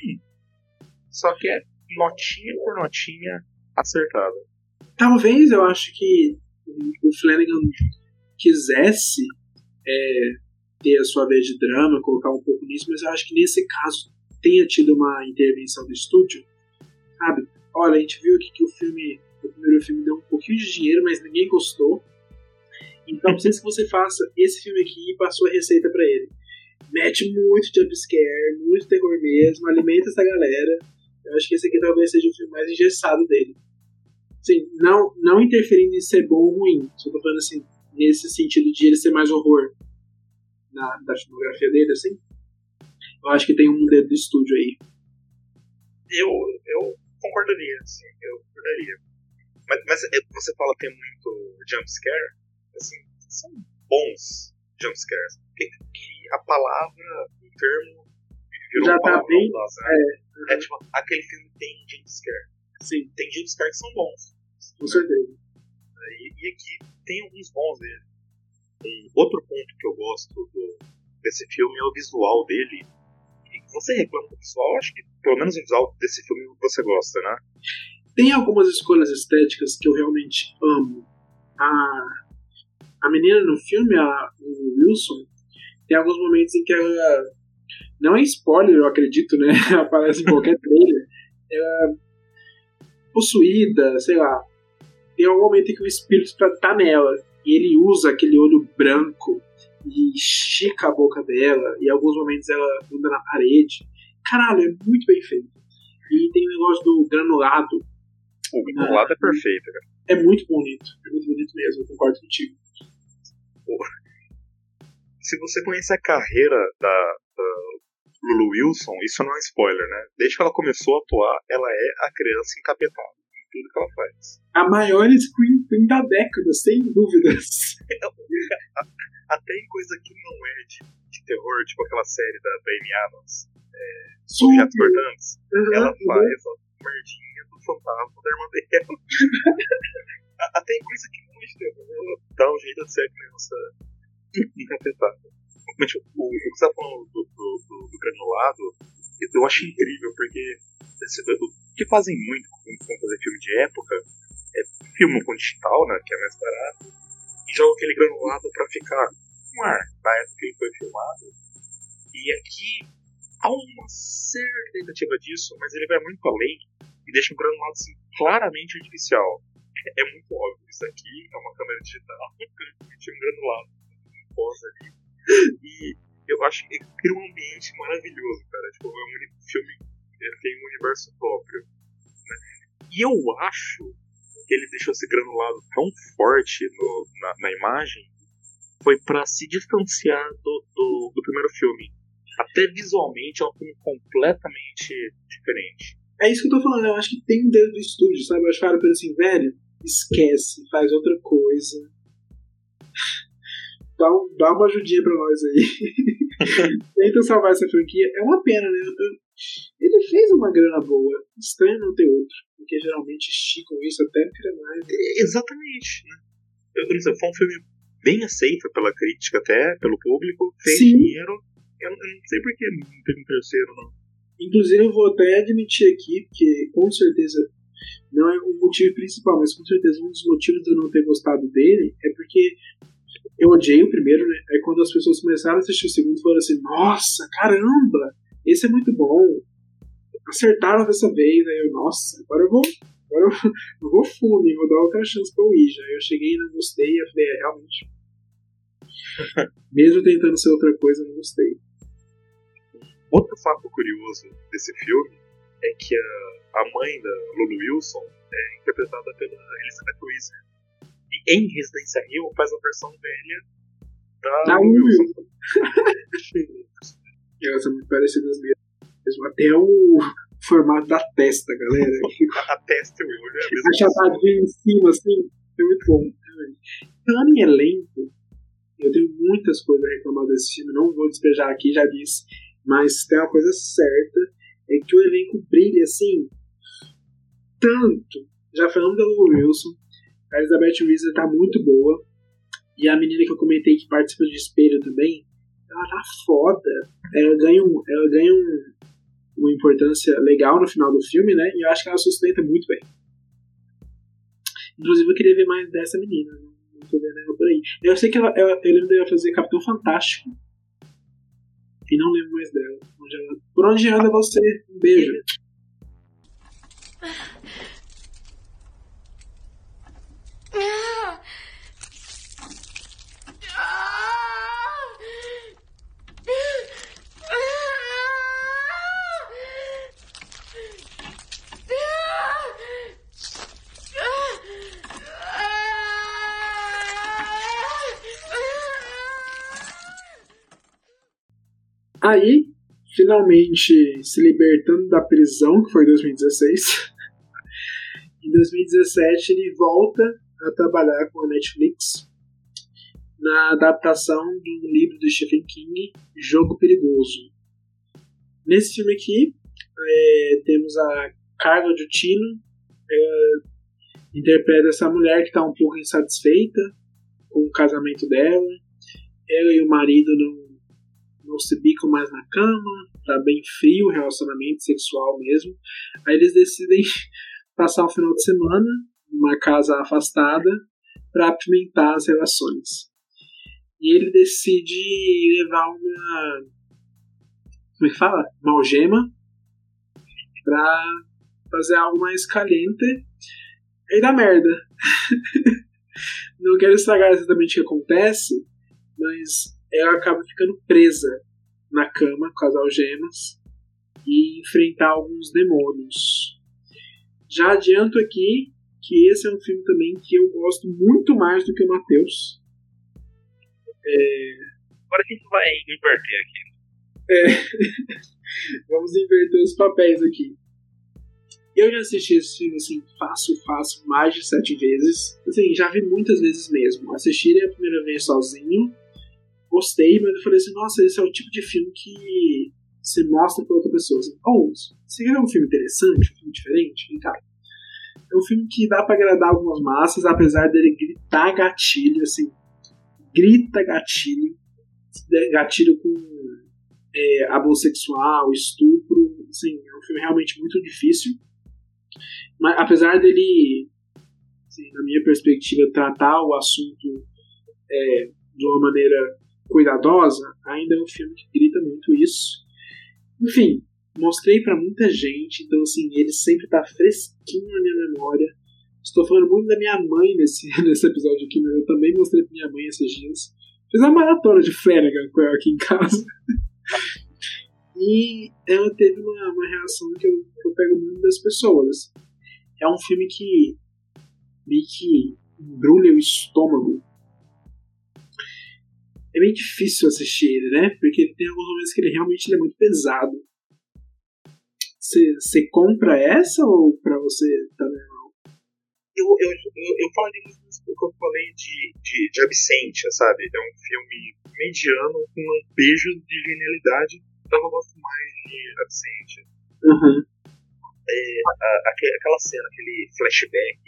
Hum. Só que é notinha por notinha acertada. Talvez eu acho que o Flanagan quisesse é, ter a sua vez de drama, colocar um pouco nisso, mas eu acho que nesse caso tenha tido uma intervenção do estúdio, sabe? Olha, a gente viu aqui que o filme, o primeiro filme deu um pouquinho de dinheiro, mas ninguém gostou. Então precisa que você faça esse filme aqui e passou a receita pra ele. Mete muito jumpscare, muito terror mesmo, alimenta essa galera. Eu acho que esse aqui talvez seja o filme mais engessado dele. Assim, não, não interferindo em ser bom ou ruim. Só tô falando assim, nesse sentido de ele ser mais horror na, da filmografia dele, assim. Eu acho que tem um dedo do estúdio aí. Eu, eu concordaria, sim, eu concordaria. Mas, mas é, você fala que tem muito jumpscare, assim, são bons jumpscares. Que, que a palavra, o termo, virou Já tá bem- né? É tipo, aquele filme tem jumpscare. Sim, Tem jumpscare que são bons. com certeza. E, e aqui tem alguns bons dele. Um outro ponto que eu gosto do- desse filme é o visual dele. E você reclama do visual, acho que pelo menos o visual desse filme você gosta, né? Tem algumas escolhas estéticas que eu realmente amo. A, a menina no filme, a o Wilson, tem alguns momentos em que ela. Não é spoiler, eu acredito, né? Aparece em qualquer trailer. Ela é possuída, sei lá. Tem algum momento em que o espírito tá, tá nela. E ele usa aquele olho branco e estica a boca dela. E em alguns momentos ela anda na parede. Caralho, é muito bem feito. E tem o negócio do granulado. O granulado é perfeito, cara. É muito bonito. É muito bonito mesmo, eu concordo contigo. Se você conhece a carreira da, da Lulu Wilson, isso não é spoiler, né? Desde que ela começou a atuar, ela é a criança encapetada em tudo que ela faz. A maior screen queen da década, sem dúvidas. Até em coisa que não é de, de terror, tipo aquela série da Amy Adams. Objetos Cortantes, Uhum, ela uhum. faz a merdinha do fantasma da irmã dela. Até em coisa que não é de terror, ela dá um jeito de ser a criança tipo, o, que você tá falando do, do, do, do granulado, eu acho incrível, porque esse- o que fazem muito com, com fazer filme de época é filme com digital, né, que é mais barato, e joga aquele granulado pra ficar com ar na época que ele foi filmado. E aqui há uma certa tentativa disso, mas ele vai muito além e deixa o granulado assim, claramente artificial. É, é muito óbvio. Isso aqui é uma câmera digital, tinha um granulado posa ali. E eu acho que cria um ambiente maravilhoso, cara. Tipo, é um filme ele tem um universo próprio. Né? E eu acho que ele deixou esse granulado tão forte no- na, na imagem foi pra se distanciar do, do, do primeiro filme. Até visualmente é um filme completamente diferente. É isso que eu tô falando, eu acho que tem um dedo do estúdio, sabe? Eu acho que ele assim, velho, esquece, faz outra coisa. Dá, um- dá uma ajudinha pra nós aí. Tenta salvar essa franquia. É uma pena, né? Ele fez uma grana boa. Estranho não ter outro. Porque geralmente esticam isso até mais. É, Exatamente, né? Eu, não sei, foi um filme bem aceito pela crítica até, pelo público, fez Sim. dinheiro, Eu, eu não sei por que não teve um terceiro, não. Inclusive, eu vou até admitir aqui, que com certeza não é o motivo principal, mas com certeza um dos motivos de eu não ter gostado dele é porque eu odiei o primeiro, né? Aí quando as pessoas começaram a assistir o segundo, falaram assim: Nossa, caramba, esse é muito bom. Acertaram dessa vez. Aí eu, nossa, agora eu vou. Agora eu, eu vou fundo e vou dar outra chance pro Ouija. Aí eu cheguei e não gostei, e eu falei, é, realmente. Mesmo tentando ser outra coisa, eu não gostei. Outro fato curioso desse filme é que a, a mãe da Lulu Wilson é interpretada pela Elizabeth Wheeler. Em Residência Rio faz a versão velha da Da Lulu Lulu Wilson. E elas são muito parecidas mesmo. Até o formato da testa, galera. a, testa e o olho é a mesma Achatadinho em cima, assim. É muito bom. Falando em elenco, eu tenho muitas coisas a reclamar desse filme. Não vou despejar aqui, já disse. Mas tem uma coisa certa: é que o elenco brilha assim. Tanto. Já falamos da Wilson. A Elizabeth Weasley tá muito boa. E a menina que eu comentei que participa de espelho também. Ela tá foda. Ela ganha, um, ela ganha um, uma importância legal no final do filme, né? E eu acho que ela sustenta muito bem. Inclusive, eu queria ver mais dessa menina. Não tô vendo ela por aí. Eu sei que ela, ela, eu lembro dela fazer Capitão Fantástico. E não lembro mais dela. Onde ela- por onde anda você? Um beijo. Aí, finalmente se libertando da prisão, que foi em 2016, em 2017 ele volta a trabalhar com a Netflix na adaptação do livro do Stephen King, Jogo Perigoso. Nesse filme aqui, é, temos a Carla Giutino, ela interpreta essa mulher que está um pouco insatisfeita com o casamento dela. Ela e o marido não não se bicam mais na cama, tá bem frio o relacionamento sexual mesmo. Aí eles decidem passar um final de semana numa casa afastada para apimentar as relações. E ele decide levar uma. Como é que fala? Uma algema pra fazer algo mais caliente. Aí dá merda. Não quero estragar exatamente o que acontece, mas ela acaba ficando presa na cama com as algemas e enfrentar alguns demônios. Já adianto aqui que esse é um filme também que eu gosto muito mais do que o Matheus. Agora a gente vai inverter aqui. Vamos inverter os papéis aqui. Eu já assisti esse filme assim, fácil, fácil, mais de sete vezes. Assim, já vi muitas vezes mesmo. Assisti ele a primeira vez sozinho, gostei, mas eu falei assim, nossa, esse é o tipo de filme que você mostra pra outra pessoa. Assim, oh, você quer ver um filme interessante, um filme diferente? Vem cá. É um filme que dá pra agradar algumas massas, apesar dele gritar gatilho, assim, grita gatilho, gatilho com é, abuso sexual, estupro, assim, é um filme realmente muito difícil. Mas apesar dele, assim, na minha perspectiva, tratar o assunto é, de uma maneira cuidadosa, ainda é um filme que grita muito isso. Enfim, mostrei pra muita gente, então assim, ele sempre tá fresquinho na minha memória. Estou falando muito da minha mãe nesse, nesse episódio aqui, mas eu também mostrei pra minha mãe esses dias. Fiz uma maratona de Flanagan com ela aqui em casa. E ela teve uma, uma reação que eu, que eu pego muito das pessoas. É um filme que meio que embrulha o estômago. É bem difícil assistir ele, né? Porque tem alguns momentos que ele realmente ele é muito pesado. Você compra essa ou pra você tá normal? Eu, eu, eu, eu muito do que eu falei de, de, de Absentia, sabe? É um filme mediano com um beijo de genialidade. Então eu gosto mais de Absentia. Uhum. É, a- aque- aquela cena, aquele flashback,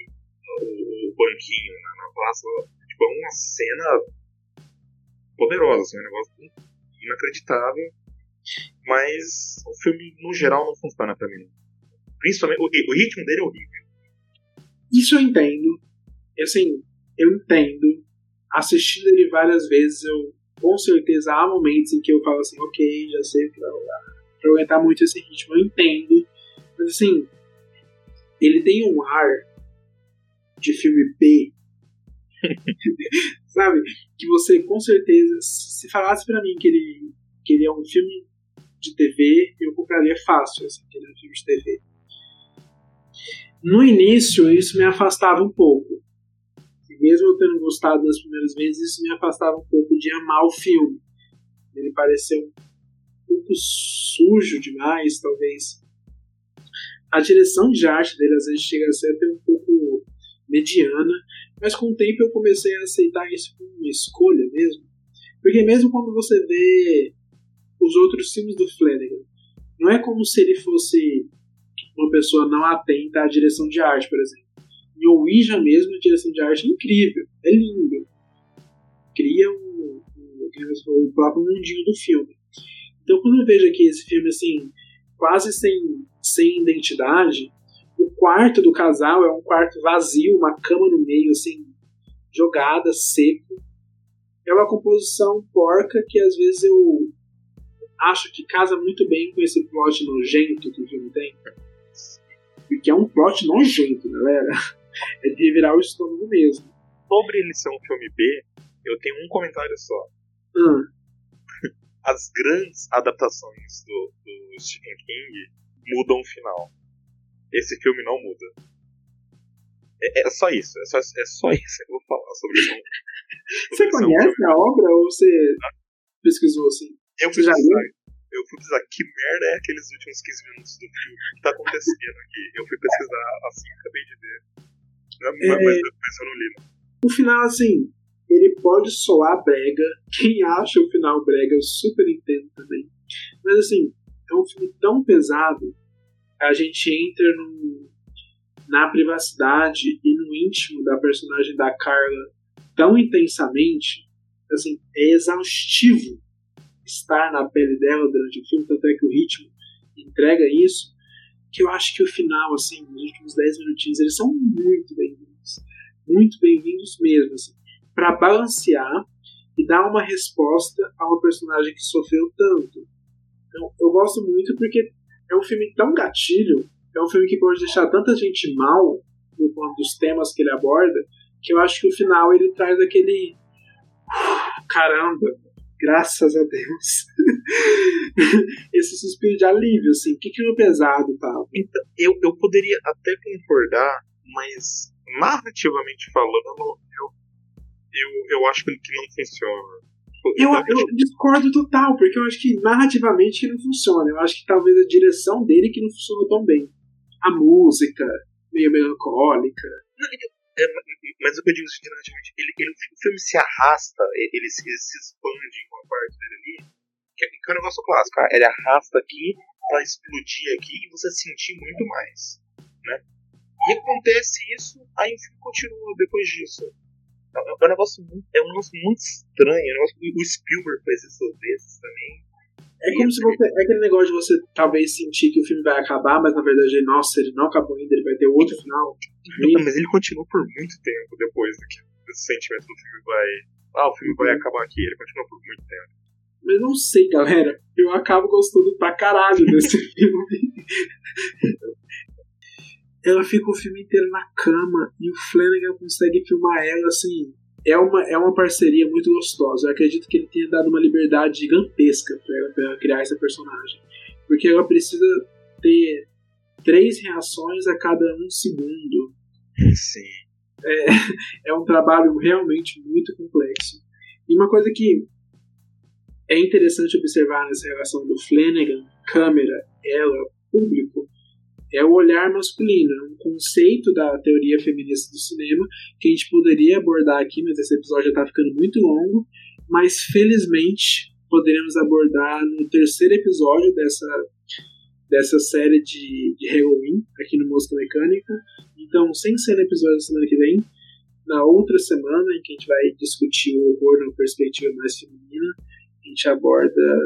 o, banquinho na, na praça, tipo, é uma cena poderosa, assim, um negócio inacreditável. Mas o filme, no geral, não funciona pra mim. Principalmente, o, ritmo dele é horrível. Isso eu entendo. Assim, eu entendo. Assistindo ele várias vezes, eu com certeza há momentos em que eu falo assim, ok, já sei. Pra eu aguentar muito esse ritmo, eu entendo. Mas assim, ele tem um ar de filme B. Sabe? Que você com certeza, se falasse pra mim que ele, que ele é um filme de TV, eu compraria fácil, assim, que ele é um filme de TV. No início, isso me afastava um pouco. E mesmo eu tendo gostado das primeiras vezes, isso me afastava um pouco de amar o filme. Ele pareceu um pouco sujo demais, talvez. A direção de arte dele às vezes chega a ser até um pouco mediana, mas com o tempo eu comecei a aceitar isso como uma escolha mesmo. Porque mesmo quando você vê os outros filmes do Flanagan, não é como se ele fosse uma pessoa não atenta à direção de arte, por exemplo. Em Ouija mesmo, a direção de arte é incrível, é lindo. Cria um, um, o próprio mundinho do filme. Então quando eu vejo aqui esse filme assim, quase sem, sem identidade, o quarto do casal é um quarto vazio, uma cama no meio, assim, jogada, seco. É uma composição porca que às vezes eu acho que casa muito bem com esse plot nojento que o filme tem. Porque é um plot nojento, galera. É de revirar o estômago mesmo. Sobre ele ser um filme B, eu tenho um comentário só. Hum. As grandes adaptações do, do Stephen King mudam o final. Esse filme não muda. É, é só isso, é só, é só isso que eu vou falar sobre isso. Você conhece a obra ou você pesquisou assim? Eu fui, pesquisar, eu fui pesquisar que merda é aqueles últimos 15 minutos do filme. O que tá acontecendo aqui? Eu fui pesquisar assim, acabei de ver. Mas, É. mas, eu não li, não. O final, assim, ele pode soar brega. Quem acha o final brega, eu super entendo também. Mas, assim, é um filme tão pesado. A gente entra no, na privacidade e no íntimo da personagem da Carla tão intensamente. Assim, é exaustivo estar na pele dela durante o filme, tanto é que o ritmo entrega isso. Que eu acho que o final, assim, os últimos 10 minutinhos, eles são muito bem-vindos muito bem-vindos mesmo, assim, para balancear e dar uma resposta a uma personagem que sofreu tanto. Então, eu gosto muito porque é um filme tão gatilho, é um filme que pode deixar tanta gente mal no ponto dos temas que ele aborda, que eu acho que o final ele traz aquele caramba, graças a Deus. Esse suspiro de alívio, assim, que clima pesado tal. Então, eu, eu poderia até concordar, mas narrativamente falando, eu, eu, eu acho que que não funciona. Eu, eu discordo total, porque eu acho que narrativamente que não funciona. Eu acho que talvez a direção dele que não funcionou tão bem. A música, meio melancólica. É, mas o que eu digo assim, narrativamente, ele, ele, o filme se arrasta, ele, se, ele se expande em uma parte dele ali, que, é- que é um negócio clássico. ah, Ele arrasta aqui pra explodir aqui e você sentir muito mais. Né? E acontece isso, aí o filme continua depois disso. É um negócio muito, é um negócio muito estranho. É um negócio, o Spielberg faz isso vezes também. É como se você. É aquele negócio de você talvez sentir que o filme vai acabar, mas na verdade, nossa, ele não acabou ainda, ele vai ter outro final. Não, mas ele continua por muito tempo depois do que esse sentimento do filme vai. Ah, o filme vai acabar aqui, ele continua por muito tempo. Mas não sei, galera. Eu acabo gostando pra caralho desse filme. Ela fica o filme inteiro na cama e o Flanagan consegue filmar ela assim. É uma, é uma parceria muito gostosa. Eu acredito que ele tenha dado uma liberdade gigantesca pra ela, pra ela criar essa personagem. Porque ela precisa ter três reações a cada um segundo. Sim. É um trabalho realmente muito complexo. E uma coisa que é interessante observar nessa relação do Flanagan, câmera, ela, público, é o olhar masculino, é um conceito da teoria feminista do cinema que a gente poderia abordar aqui, mas esse episódio já está ficando muito longo. Mas felizmente poderemos abordar no terceiro episódio dessa, dessa série de, de Halloween aqui no Música Mecânica. Então, sem ser no episódio da semana que vem, na outra semana em que a gente vai discutir o horror numa perspectiva mais feminina, a gente aborda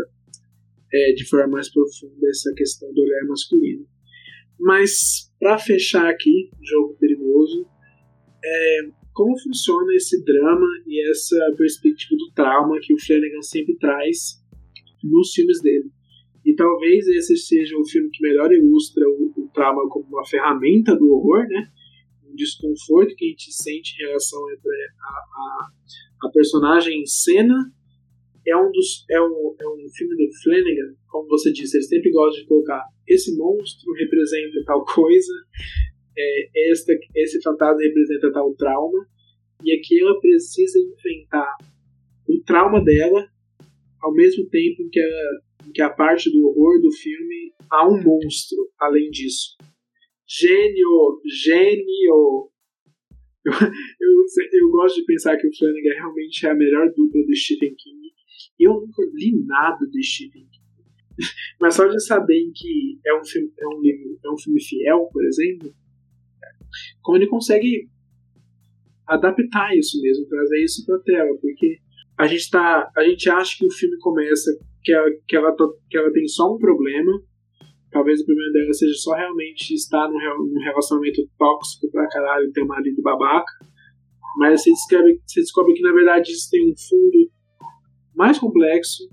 é, de forma mais profunda essa questão do olhar masculino. Mas, para fechar aqui, jogo perigoso, é, como funciona esse drama e essa perspectiva do trauma que o Flanagan sempre traz nos filmes dele. E talvez esse seja o filme que melhor ilustra o, o trauma como uma ferramenta do horror, né? Um desconforto que a gente sente em relação entre a, a, a personagem em cena. É um, dos, é, um, é um filme do Flanagan, como você disse, ele sempre gosta de colocar esse monstro representa tal coisa, é, esta, esse fantasma representa tal trauma, e aqui ela precisa enfrentar o trauma dela ao mesmo tempo que a, que a parte do horror do filme há um monstro além disso. Gênio! Gênio! Eu, eu, eu gosto de pensar que o Flanagan realmente é a melhor dupla do Stephen King. Eu nunca li nada de Stephen King. Mas só de saber que é um filme, é um livro, é um filme fiel, por exemplo, como ele consegue adaptar isso mesmo, trazer isso para tela, porque a gente tá, a gente acha que o filme começa que ela, que ela, que ela tem só um problema, talvez o problema dela seja só realmente estar num, num relacionamento tóxico pra caralho, ter um marido babaca, mas você descobre, você descobre que na verdade isso tem um fundo mais complexo,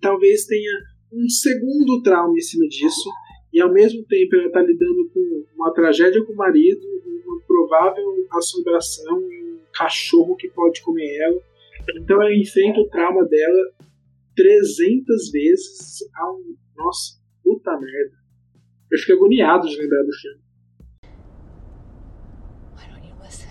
talvez tenha um segundo trauma em cima disso, e ao mesmo tempo ela está lidando com uma tragédia com o marido, uma provável assombração e um cachorro que pode comer ela. Então ela enfrenta o trauma dela 300 vezes a um. Nossa, puta merda. Eu fico agoniado de lembrar do filme. Why don't you listen?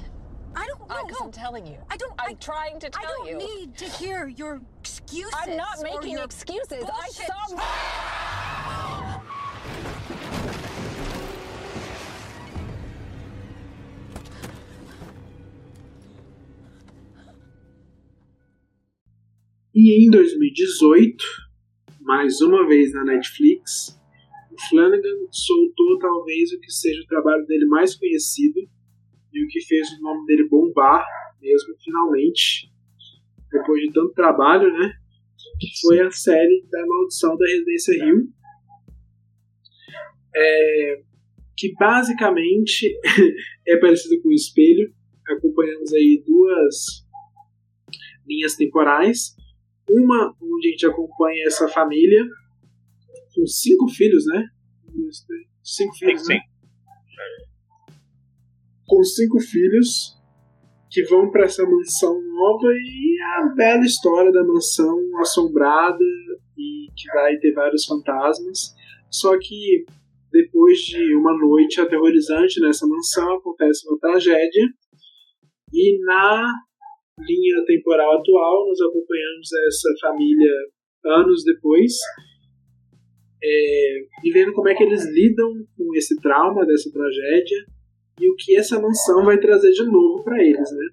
I don't know. Because I'm telling you. I don't. I'm I, trying to tell I don't you. need to hear your excuses. I'm not or making your excuses. I bullshit. saw. E em 2018, mais uma vez na Netflix, o Flanagan soltou talvez o que seja o trabalho dele mais conhecido e o que fez o nome dele bombar mesmo finalmente, depois de tanto trabalho, né? Foi a série da Maldição da Residência Rio. É, que basicamente é parecido com o Espelho. Acompanhamos aí duas linhas temporais uma onde a gente acompanha essa família com cinco filhos, né? Cinco filhos, sim. né? Com cinco filhos que vão para essa mansão nova e a bela história da mansão assombrada e que vai ter vários fantasmas. Só que depois de uma noite aterrorizante nessa mansão acontece uma tragédia e na linha temporal atual, nós acompanhamos essa família anos depois, é, e vendo como é que eles lidam com esse trauma dessa tragédia e o que essa mansão vai trazer de novo para eles, né?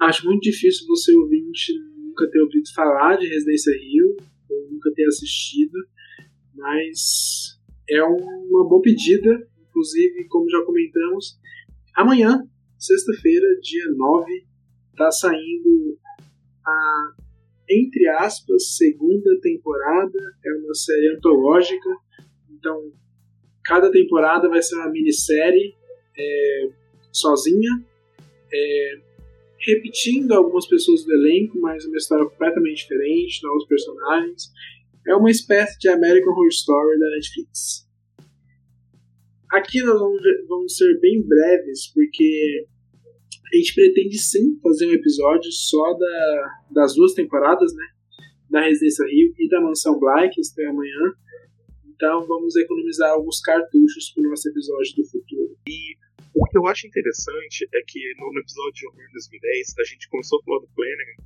Acho muito difícil você ouvinte nunca ter ouvido falar de Residência Rio ou nunca ter assistido, mas é uma boa pedida, inclusive, como já comentamos, amanhã, sexta-feira, dia 9 tá saindo a, entre aspas, segunda temporada. É uma série antológica. Então, cada temporada vai ser uma minissérie é, sozinha, é, repetindo algumas pessoas do elenco, mas uma história completamente diferente, novos personagens. É uma espécie de American Horror Story da Netflix. Aqui nós vamos, vamos ser bem breves, porque a gente pretende sim fazer um episódio só da, das duas temporadas, né? Da Residência Rio e da Mansão Black, que estreia amanhã. Então vamos economizar alguns cartuchos para o nosso episódio do futuro. E o que eu acho interessante é que no, episódio de horror 2010, a gente começou a falar do Flanagan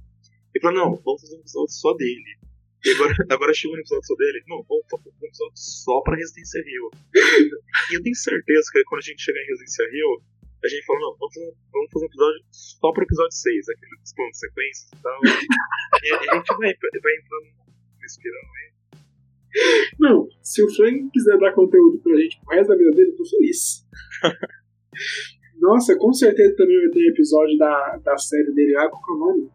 e falou, não, vamos fazer um episódio só dele. E agora, agora chegou um episódio só dele, não, vamos fazer um episódio só pra Residência Rio. E eu tenho certeza que quando a gente chegar em Residência Rio, a gente falou, não, vamos fazer, vamos fazer um episódio só pro episódio 6, aquele dos planos sequências e tal. e a, gente vai, vai entrando no espiral aí. Não, se o Frank quiser dar conteúdo pra gente pro resto da vida dele, eu tô feliz. Nossa, com certeza também vai ter episódio da, da série dele lá, qual que é o nome?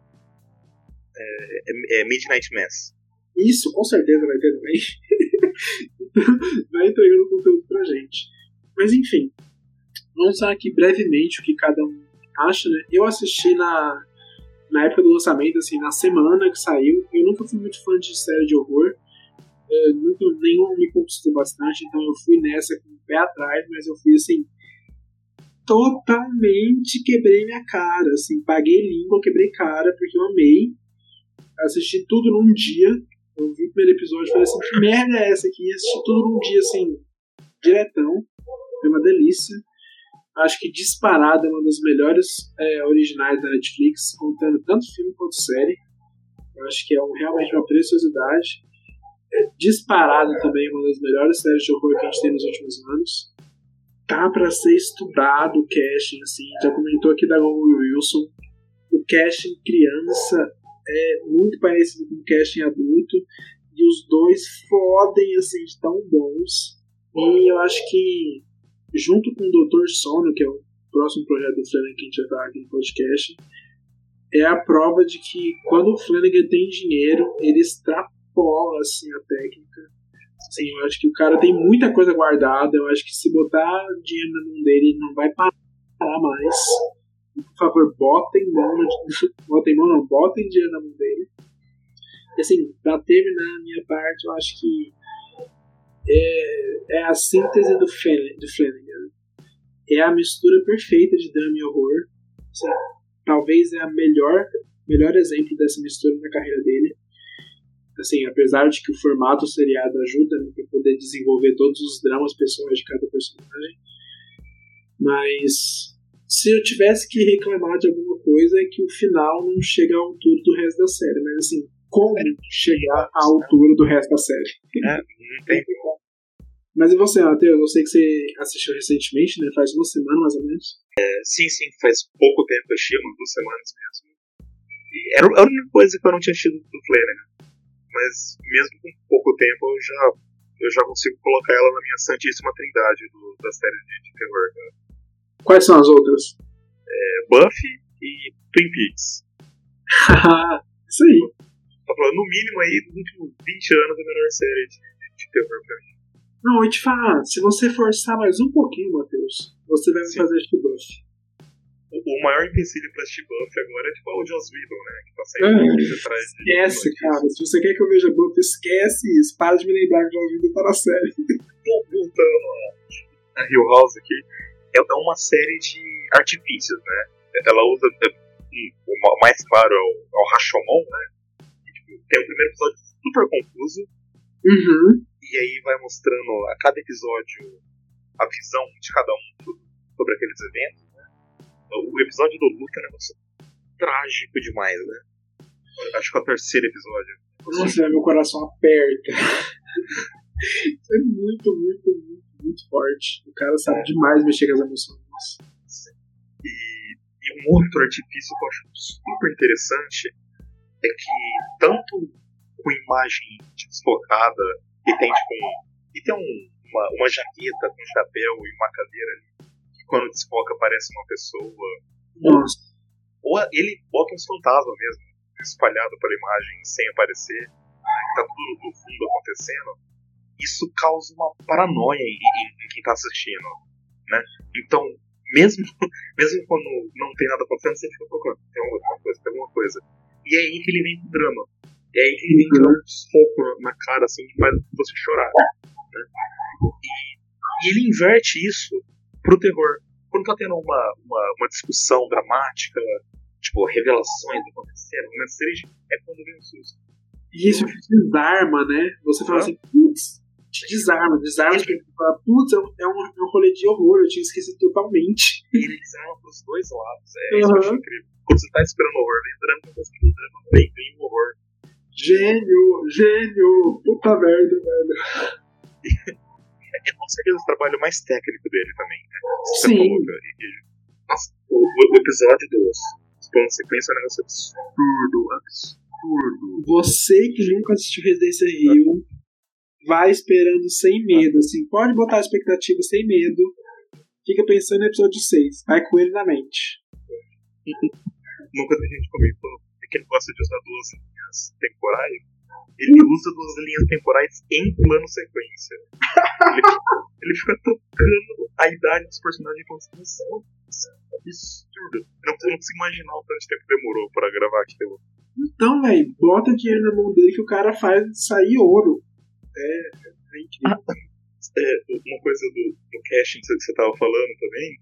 É, é Midnight Mass. Isso, com certeza vai ter também. vai entregando conteúdo pra gente. Mas enfim, vamos falar aqui brevemente o que cada um acha, né? Eu assisti na, na época do lançamento, assim, na semana que saiu. Eu nunca fui muito fã de série de horror. Eu nunca, nenhum me conquistou bastante, então eu fui nessa com o pé atrás, mas eu fui assim. Totalmente quebrei minha cara, assim, paguei língua, quebrei cara, porque eu amei. Assisti tudo num dia. Eu vi o primeiro episódio e falei assim: que merda é essa aqui? Assisti tudo num dia, assim, diretão. Foi uma delícia. Acho que disparada é uma das melhores é, originais da Netflix, contando tanto filme quanto série. Eu acho que é um, realmente uma preciosidade. É, disparada também uma das melhores séries de horror que a gente tem nos últimos anos. Tá para ser estudado o casting, assim. Já comentou aqui da Gogo Wilson. O casting criança é muito parecido com o casting adulto. E os dois fodem, assim, de tão bons. E eu acho que junto com o Doutor Sono, que é o próximo projeto do Flanagan que a gente vai falar aqui no podcast, é a prova de que quando o Flanagan tem dinheiro, ele extrapola assim, a técnica. Assim, eu acho que o cara tem muita coisa guardada. Eu acho que se botar dinheiro na mão dele, ele não vai parar mais. Por favor, botem mão, botem mão não, botem dinheiro na mão dele. E, assim, pra terminar a minha parte, eu acho que é, é a síntese do, do Flanagan. É a mistura perfeita de drama e horror. Assim, talvez é a melhor melhor exemplo dessa mistura na carreira dele. Assim, apesar de que o formato seriado ajuda né, para poder desenvolver todos os dramas pessoais de cada personagem, mas se eu tivesse que reclamar de alguma coisa é que o final não chega à altura do resto da série, mas assim, como chegar à altura do resto da série? É, não tem mas e você, Matheus? Eu sei que você assistiu recentemente, né? Faz uma semana mais ou menos. É, sim, sim, faz pouco tempo eu assisti, umas duas semanas mesmo. E era a única coisa que eu não tinha assistido do Flanagan. Mas mesmo com pouco tempo eu já, eu já consigo colocar ela na minha santíssima trindade do, da série de, de terror. Né? Quais são as outras? É, Buffy e Twin Peaks. Isso aí. Tá falando, no mínimo aí, dos últimos 20 anos, a melhor série de, de, de terror pra mim. Não, eu te falar, se você forçar mais um pouquinho, Matheus, você vai me fazer este buff. O, maior empecilho pra este buff agora é tipo o Joss Whedon, né? Que tá saindo é, atrás de. Esquece, de cara. Se você quer que eu veja buff, esquece isso. Para de me lembrar que o Joss Whedon tá na série. Voltando a Hill House aqui, é, é uma série de artifícios, né? Ela usa. O mais claro é o, é o Rashomon, né? E, tipo, tem o primeiro episódio super confuso. Uhum e aí vai mostrando a cada episódio a visão de cada um sobre aqueles eventos. O episódio do Luke é um negócio trágico demais, né? Acho que é o terceiro episódio. Nossa, meu coração aperta. É muito, muito, muito, muito forte. O cara sabe demais mexer com as emoções. E, e um outro artifício que eu acho super interessante é que tanto com imagem desfocada e tem tipo um, e tem um, uma, uma jaqueta com chapéu e uma cadeira ali, quando desfoca parece uma pessoa. Nossa. Ou, ou ele bota uns fantasmas mesmo, espalhado pela imagem sem aparecer, né, que tá tudo no fundo acontecendo. Isso causa uma paranoia em, em, em quem tá assistindo, né? Então, mesmo, mesmo quando não tem nada acontecendo, você fica procurando, tem alguma coisa, tem alguma coisa. E é aí que ele vem com o drama. E aí ele vem dar um soco na cara, assim, que faz você chorar. Né? E, e, ele inverte isso pro terror. Quando tá tendo uma, uma, uma discussão dramática, tipo, revelações acontecendo, uma seja, é quando vem o susto. E isso te desarma, né? Você fala assim, putz, te desarma, desarma de fala, putz, é um, é um rolê de horror, eu tinha esquecido totalmente. E ele desarma pros dois lados, é uhum. isso que eu acho incrível. Quando você tá esperando horror, vem drama, você tá esperando vem, vem horror. Gênio, gênio, puta merda, velho. É com certeza o trabalho mais técnico dele também, né? Sim. nossa, o, o, episódio dos planos sequência é um negócio absurdo, absurdo. Você que nunca assistiu Residência Rio, vai esperando sem medo, assim, pode botar a expectativa sem medo, fica pensando no episódio 6, vai com ele na mente. nunca tem gente comigo falando que ele gosta de usar duas linhas temporais, ele usa duas linhas temporais em plano sequência. Ele, ele fica trocando a idade dos personagens com extensão. Isso é absurdo. Eu não, eu não consigo imaginar o tanto tempo demorou pra gravar aquilo. Então, velho, bota dinheiro na mão dele que o cara faz sair ouro. É, é incrível. É, uma coisa do, do casting que você tava falando também,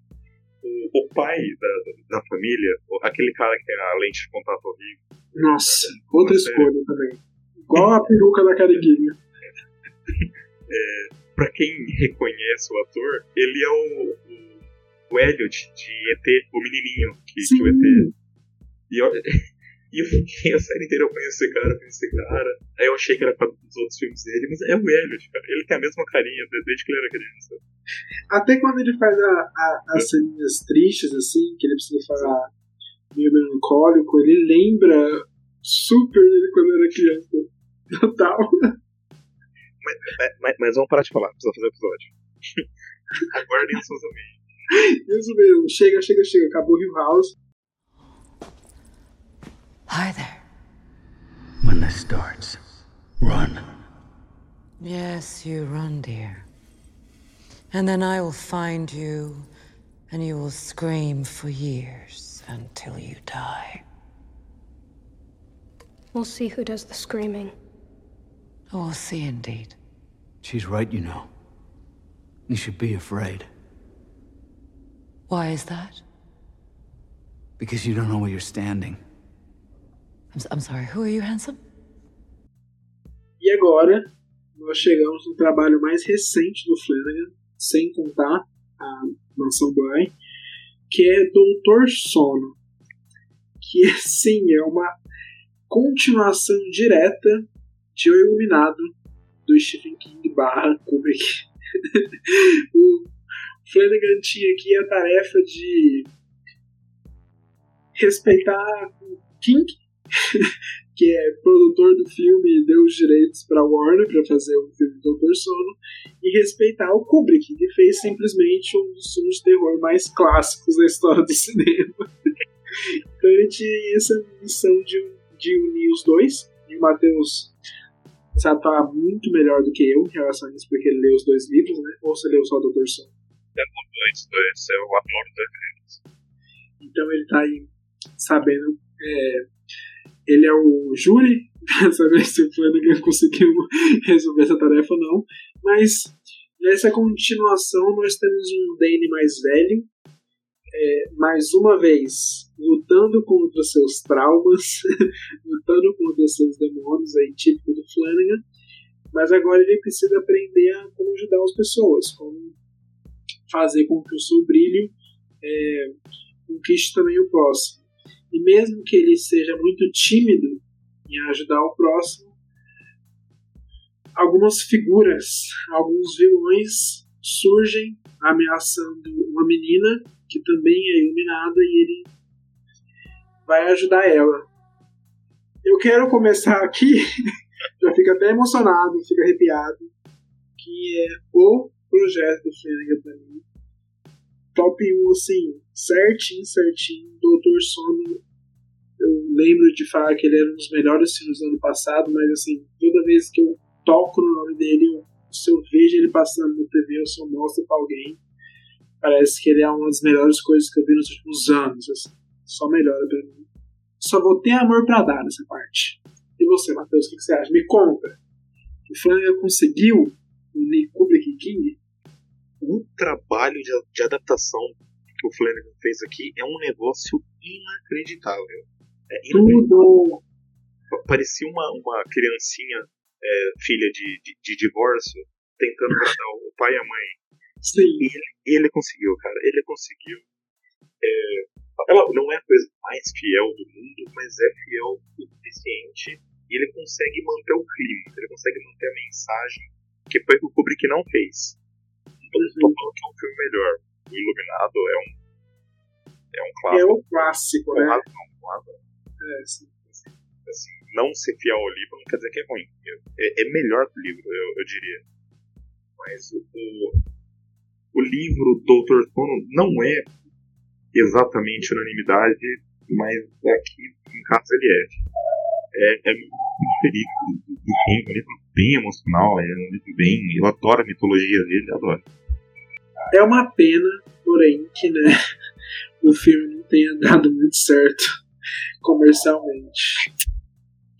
o, o pai da, da família, aquele cara que é a lente de contato horrível, Nossa, outra escolha também. Igual a peruca da Cariguinha. pra quem reconhece o ator, ele é o, o, o Elliot de ET, o menininho que, que o ET. E eu, e eu fiquei a série inteira eu conheço esse cara, conheço esse cara. Aí eu achei que era pra dos outros filmes dele, mas é o Elliot, cara. Ele tem a mesma carinha de- desde que ele era criança. até quando ele faz a, a, as ceninhas tristes, assim, que ele precisa falar meio melancólico, ele lembra super dele quando era criança. Total. Mas, mas, mas vamos parar de falar, precisa fazer episódio. Aguardem ansiosamente. Isso mesmo. Chega, chega, chega. Acabou o Hill House. Hi there. When this starts, run. Yes, you run, dear. And then I will find you, and you will scream for years until you die. We'll see who does the screaming. Oh, we'll see indeed. She's right, you know. You should be afraid, Why is that? because you don't know where you're standing. I'm, I'm sorry, who are you, handsome? E agora, nós chegamos no trabalho mais recente do Flanagan, sem contar a Mansão Bly, que é Doutor Sono. Que, sim, é uma continuação direta de O Iluminado, do Stephen King barra Kubrick. o Flanagan tinha aqui a tarefa de respeitar o King, que é produtor do filme e deu os direitos para Warner para fazer o filme Doutor Sono, e respeitar o Kubrick, que fez simplesmente um dos filmes de terror mais clássicos da história do cinema. então ele tinha essa missão de, de unir os dois, e o Matheus sabe falar muito melhor do que eu em relação a isso, porque ele leu os dois livros, né? Ou você leu só Doutor Sono? Antes, esse é o ator da Então ele tá aí sabendo. é, ele é o júri pra saber se o Flanagan conseguiu resolver essa tarefa ou não. Mas nessa continuação nós temos um Dane mais velho, é, mais uma vez lutando contra seus traumas, lutando contra seus demônios, aí típico do Flanagan. Mas agora ele precisa aprender a como ajudar as pessoas, como fazer com que o seu brilho é, conquiste também o próximo. E mesmo que ele seja muito tímido em ajudar o próximo, algumas figuras, alguns vilões surgem ameaçando uma menina que também é iluminada e ele vai ajudar ela. Eu quero começar aqui, já fico até emocionado, fico arrepiado, que é o projeto do Flanagan pra mim. Top 1, assim, certinho, certinho. Doutor Sono, eu lembro de falar que ele era um dos melhores filmes do ano passado, mas assim, toda vez que eu toco no nome dele, se eu vejo ele passando na TV, eu só mostro pra alguém. Parece que ele é uma das melhores coisas que eu vi nos últimos anos, assim. Só melhora pra mim. Só vou ter amor pra dar nessa parte. E você, Matheus, o que que você acha? Me conta. O Flanagan conseguiu unir Kubrick e King? o trabalho de, de adaptação que o Flanagan fez aqui é um negócio inacreditável. É inacreditável. Tudo! Pa- Parecia uma, uma criancinha é, filha de, de, de divórcio tentando agradar o pai e a mãe. Sim. E ele, ele conseguiu, cara. Ele conseguiu. É, ela não é a coisa mais fiel do mundo, mas é fiel o suficiente. E ele consegue manter o clima, ele consegue manter a mensagem, que foi o que o Kubrick não fez. Não tô falando que é um filme melhor. O Iluminado é um. É um É clássico. o clássico, Com né? razão, com razão. É, sim. Assim, não ser fiel ao livro não quer dizer que é ruim. É, é melhor que o livro, eu, eu diria. Mas o, o, livro Doutor Sono não é exatamente unanimidade mas aqui em casa ele é. É, é muito feliz do filme, um livro bem emocional, é um livro bem. Eu adoro a mitologia dele, adoro. É uma pena, porém, que né, o filme não tenha dado muito certo comercialmente.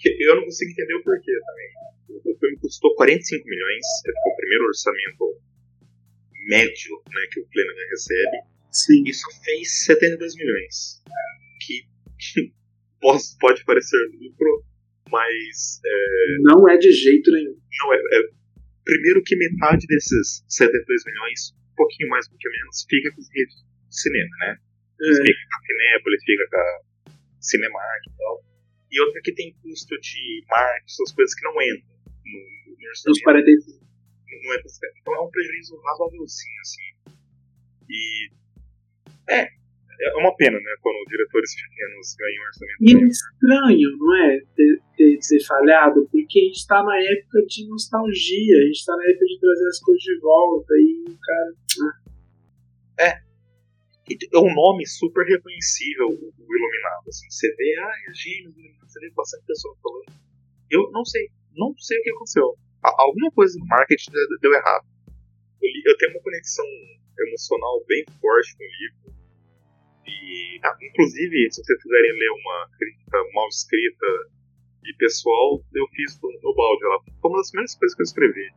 Eu não consigo entender o porquê também. O filme custou 45 milhões, foi o primeiro orçamento médio né, que o Flanagan recebe. Sim. Isso fez 72 milhões. Que, pode parecer lucro, mas. É, não é de jeito nenhum. Não, é, é, Primeiro que metade desses 72 milhões, um pouquinho mais, um pouquinho menos, fica com os redes de cinema, né? É. Fica com a Cinépolis, fica com a Cinemark e tal. E outra que tem custo de marketing, essas coisas que não entram no, no. Nos 45. Não é Então é um prejuízo razoávelzinho, assim. E. É, é uma pena, né? Quando diretores pequenos ganham orçamento. E é estranho, não é? Ter, ter, ter falhado, porque a gente tá na época de nostalgia, a gente tá na época de trazer as coisas de volta e o cara. Ah. É. É um nome super reconhecível, o Iluminado. Assim, você vê, ah, é gênio Iluminado, você vê bastante pessoa falando. Eu não sei, não sei o que aconteceu. Alguma coisa no marketing deu errado. Eu tenho uma conexão emocional bem forte com o livro e, ah, inclusive, se vocês quiserem ler uma crítica mal escrita e pessoal, eu fiz no, no balde lá. Foi uma das primeiras coisas que eu escrevi.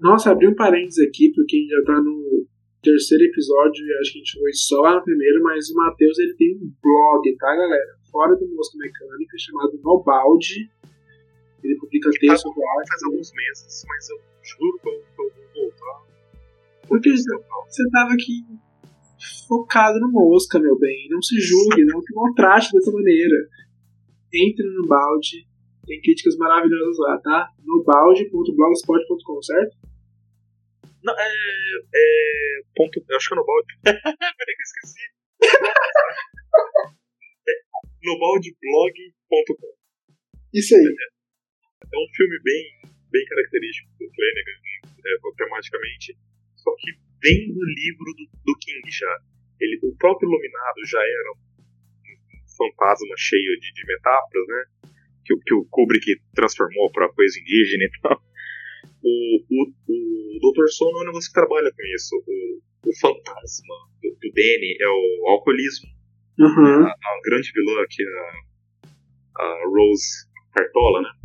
Nossa, abri um parênteses aqui, porque a gente já tá no terceiro episódio e acho que a gente foi só lá no primeiro, mas o Matheus ele tem um blog, tá, galera? Fora do Mosca Mecânica, chamado No Balde. Ele publica texto sobre arte. Faz alguns meses, mas eu juro que eu, vou voltar. Porque você tava aqui focado no mosca, meu bem. Não se julgue, não se maltrate dessa maneira. Entre no balde, tem críticas maravilhosas lá, tá? No balde.blogspot.com, certo? Não, é. é ponto, eu acho que é no balde. Peraí que eu esqueci. é, no baldeblog.com. Isso aí. É, é, um filme bem, bem característico do Flanagan, é, tematicamente. Só que vem do livro do, do King já. Ele, o próprio Iluminado já era um fantasma cheio de, de metáforas, né? Que, que o Kubrick transformou para coisa indígena e tal. O, o, o Dr. Sono é um negócio que trabalha com isso. O, o fantasma do, do Danny é o alcoolismo. Uhum. A, a, grande vilã, que é a, a Rose Cartola, né?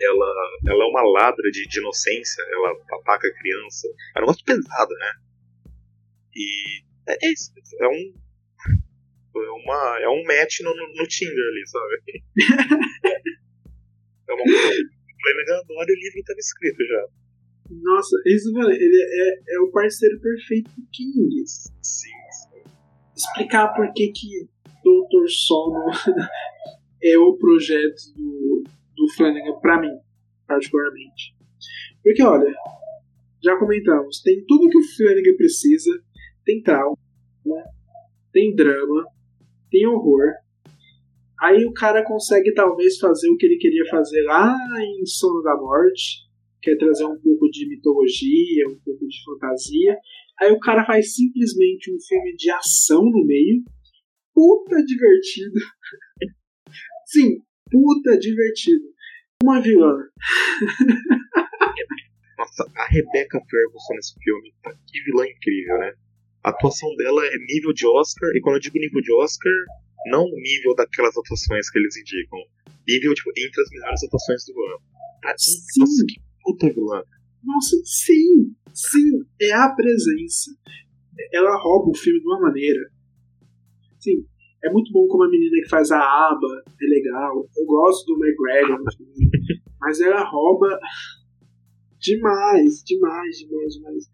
Ela, ela é uma ladra de, de inocência, ela ataca a criança. É um negócio pesado, né? E é, é isso, é um. É, uma, é um match no, no, Tinder ali, sabe? é uma coisa. O livro estava escrito já. Nossa, isso, mano, ele é, é o parceiro perfeito do King. Sim, sim. Explicar por que que Doutor Sono é o projeto do, do Flanagan para mim, particularmente. Porque, olha, já comentamos, tem tudo que o Flanagan precisa, tem trauma, tem drama, tem horror. Aí o cara consegue talvez fazer o que ele queria fazer lá em Sono da Morte, que é trazer um pouco de mitologia, um pouco de fantasia. Aí o cara faz simplesmente um filme de ação no meio, puta divertido. Sim, puta divertido. Uma vilã. Nossa, a Rebecca Ferguson nesse filme, tá, que vilã incrível, né? A atuação dela é nível de Oscar, e quando eu digo nível de Oscar, não nível daquelas atuações que eles indicam. Nível, tipo, entre as melhores atuações do ano. Tá, sim. Nossa, que puta vilã. Nossa, sim, sim, é a presença. Ela rouba o filme de uma maneira. Sim, é muito bom como a menina que faz a aba, é legal. Eu gosto do McGregor, mas ela rouba demais, demais, demais, demais.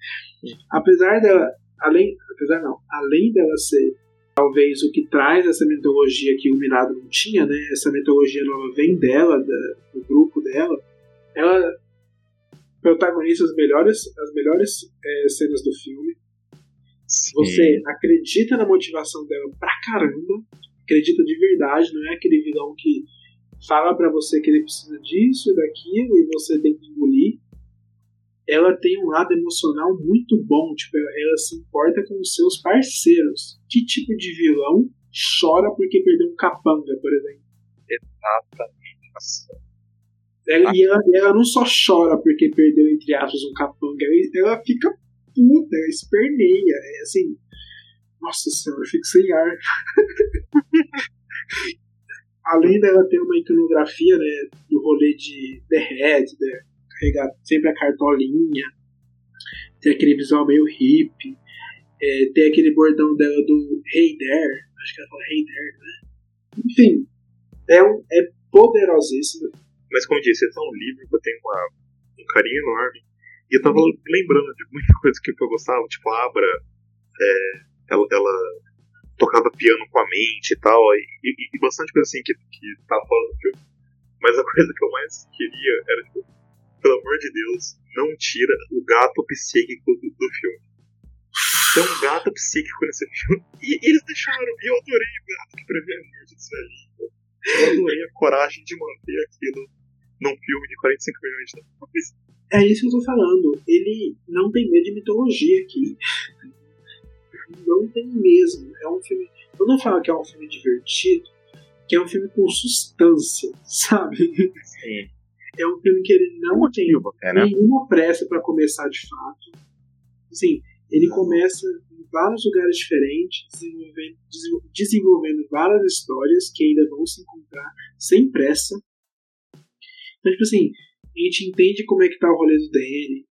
Apesar dela, além, apesar não, além dela ser talvez o que traz essa mitologia que o Minado não tinha, né? Essa mitologia nova vem dela, da, do grupo dela. Ela protagoniza as melhores, as melhores é, cenas do filme. Sim. Você acredita na motivação dela pra caramba, acredita de verdade, não é aquele vilão que fala para você que ele precisa disso e daquilo e você tem que engolir. Ela tem um lado emocional muito bom, tipo, ela se importa com os seus parceiros. Que tipo de vilão chora porque perdeu um capanga, por exemplo. Exatamente. Ela, e ela, ela não só chora porque perdeu, entre aspas, um capanga, ela, ela fica ela esperneia. É assim. Nossa senhora, eu fico sem ar. Além dela ter uma iconografia, né, do rolê de The Head, né, carregar sempre a cartolinha, ter aquele visual meio hippie, é, ter aquele bordão dela do Hey There, acho que ela fala Hey There, né? Enfim, é, um, é poderosíssimo. Mas como eu disse, é um livro que eu tenho uma, um carinho enorme. E eu tava lembrando de muita coisa que eu gostava, tipo a Abra, é, ela, ela tocava piano com a mente e tal, e, e, e bastante coisa assim que, que tava fora do filme. Mas a coisa que eu mais queria era, tipo, pelo amor de Deus, não tira o gato psíquico do, do filme. Tem um gato psíquico nesse filme. E, e eles deixaram, e eu adorei o gato que prevê a morte disso aí. Eu adorei a coragem de manter aquilo num filme de 45 milhões de dólares. É isso que eu tô falando. Ele não tem medo de mitologia aqui. Não tem mesmo. É um filme. Eu não falo que é um filme divertido, que é um filme com substância, sabe? Sim. É um filme que ele não tem é, né? nenhuma pressa para começar de fato. Assim, ele começa em vários lugares diferentes, desenvolvendo, desenvolvendo várias histórias que ainda vão se encontrar sem pressa. Então, tipo assim, a gente entende como é que tá o rolê do Danny,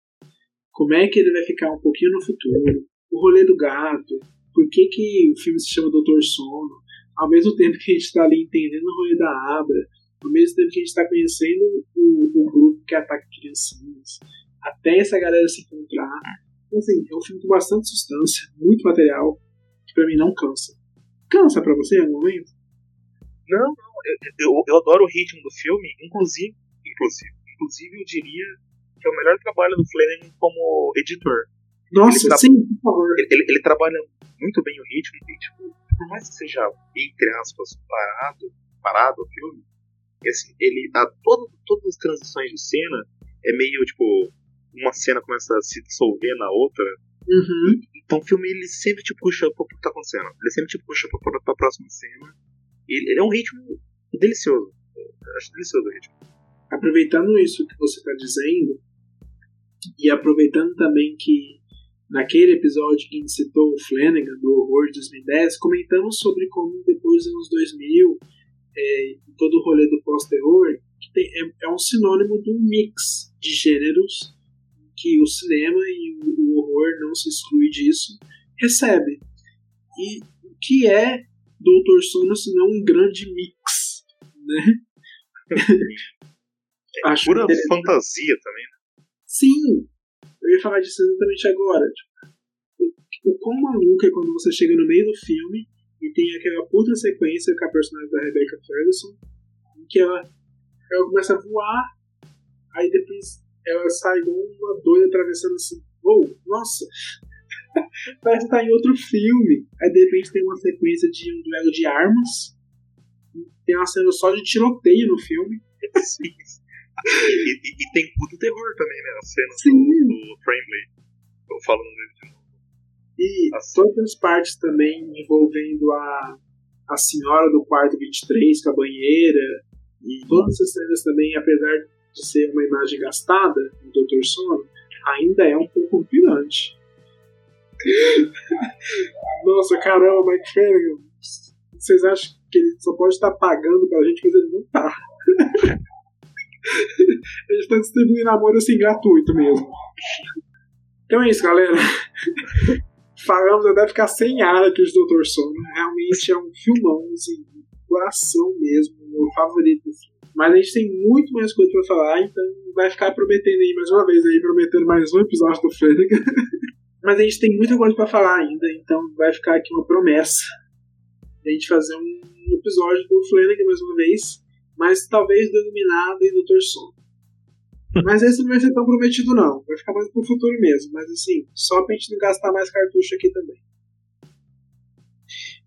como é que ele vai ficar um pouquinho no futuro, o rolê do gato, por que, que o filme se chama Doutor Sono, ao mesmo tempo que a gente está ali entendendo o rolê da Abra, ao mesmo tempo que a gente está conhecendo o, o, grupo que ataca criancinhas, até essa galera se encontrar. Então, assim, é um filme com bastante substância, muito material, que pra mim não cansa. Cansa pra você em algum momento? Não, não. Eu, eu, eu adoro o ritmo do filme, inclusive, inclusive, inclusive eu diria que é o melhor trabalho do Flanagan como editor. Nossa, ele sim, por favor. Ele, ele, ele, trabalha muito bem o ritmo, e, tipo, por mais que seja, entre aspas, parado, parado o filme, assim, ele dá todo, todas as transições de cena é meio tipo uma cena começa a se dissolver na outra. Uhum. Então o filme ele sempre te puxa pro que tá acontecendo. Ele sempre te puxa pra, pra próxima cena. Ele, ele é um ritmo delicioso. Eu acho delicioso o ritmo. Aproveitando isso que você está dizendo, e aproveitando também que naquele episódio que a gente citou o Flanagan, do Horror de 2010, comentamos sobre como depois dos anos 2000, é, todo o rolê do pós-terror, é, é um sinônimo de um mix de gêneros que o cinema e o, horror não se exclui disso, recebe. E o que é Doutor Sono se não um grande mix, né? É Acho pura fantasia também, né? Sim, eu ia falar disso exatamente agora. Tipo, o quão maluco é quando você chega no meio do filme e tem aquela puta sequência com a personagem da Rebecca Ferguson, em que ela, ela começa a voar, aí depois ela sai igual uma doida atravessando assim. Oh, nossa! Parece que tá em outro filme. Aí de repente tem uma sequência de um duelo de armas. Tem uma cena só de tiroteio no filme. Sim. E, e, e, tem puto terror também, né? A cena Sim. do, do Friendly. Tô falando dele de novo. E As... todas as partes também envolvendo a, a senhora do quarto 23 com a banheira. E todas essas cenas também, apesar de ser uma imagem gastada no Dr. Sono, ainda é um pouco pirante. Nossa, caramba, Mike Flanagan. Vocês acham que ele só pode estar pagando pra gente, mas ele não tá. ele está distribuindo amor assim gratuito mesmo. Então é isso, galera. Falamos até ficar sem ar aqui de Dr. Sono. Realmente é um filmão, assim, coração mesmo, meu favorito filme. Mas a gente tem muito mais coisa pra falar, então vai ficar prometendo aí mais uma vez aí, prometendo mais um episódio do Flanagan. Mas a gente tem muita coisa para falar ainda, então vai ficar aqui uma promessa a gente fazer um episódio do Flanagan mais uma vez, mas talvez do Iluminado e do Doutor Sono. Mas esse não vai ser tão prometido não, vai ficar mais pro futuro mesmo, mas assim, só pra gente não gastar mais cartucho aqui também.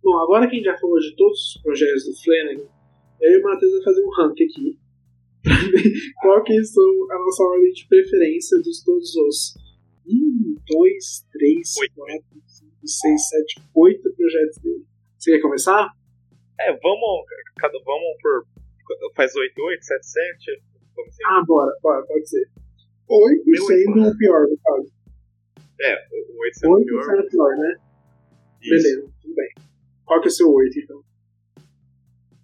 Bom, agora que a gente já falou de todos os projetos do Flanagan, eu e o Matheus vamos fazer um rank aqui. Qual que são a nossa ordem de preferência dos todos os 1, 2, 3, 4, 5, 6, 7, 8 projetos dele. Você quer começar? É, vamos. Cada, vamos por. Faz 8, 8, 7, 7. Vamos assim. Ah, bora, bora, pode ser. 8 Meu sendo oito. o pior, no caso. É, o 8 sendo 8 pior. sendo o pior, né? Isso. Beleza, tudo bem. Qual que é o seu 8, então?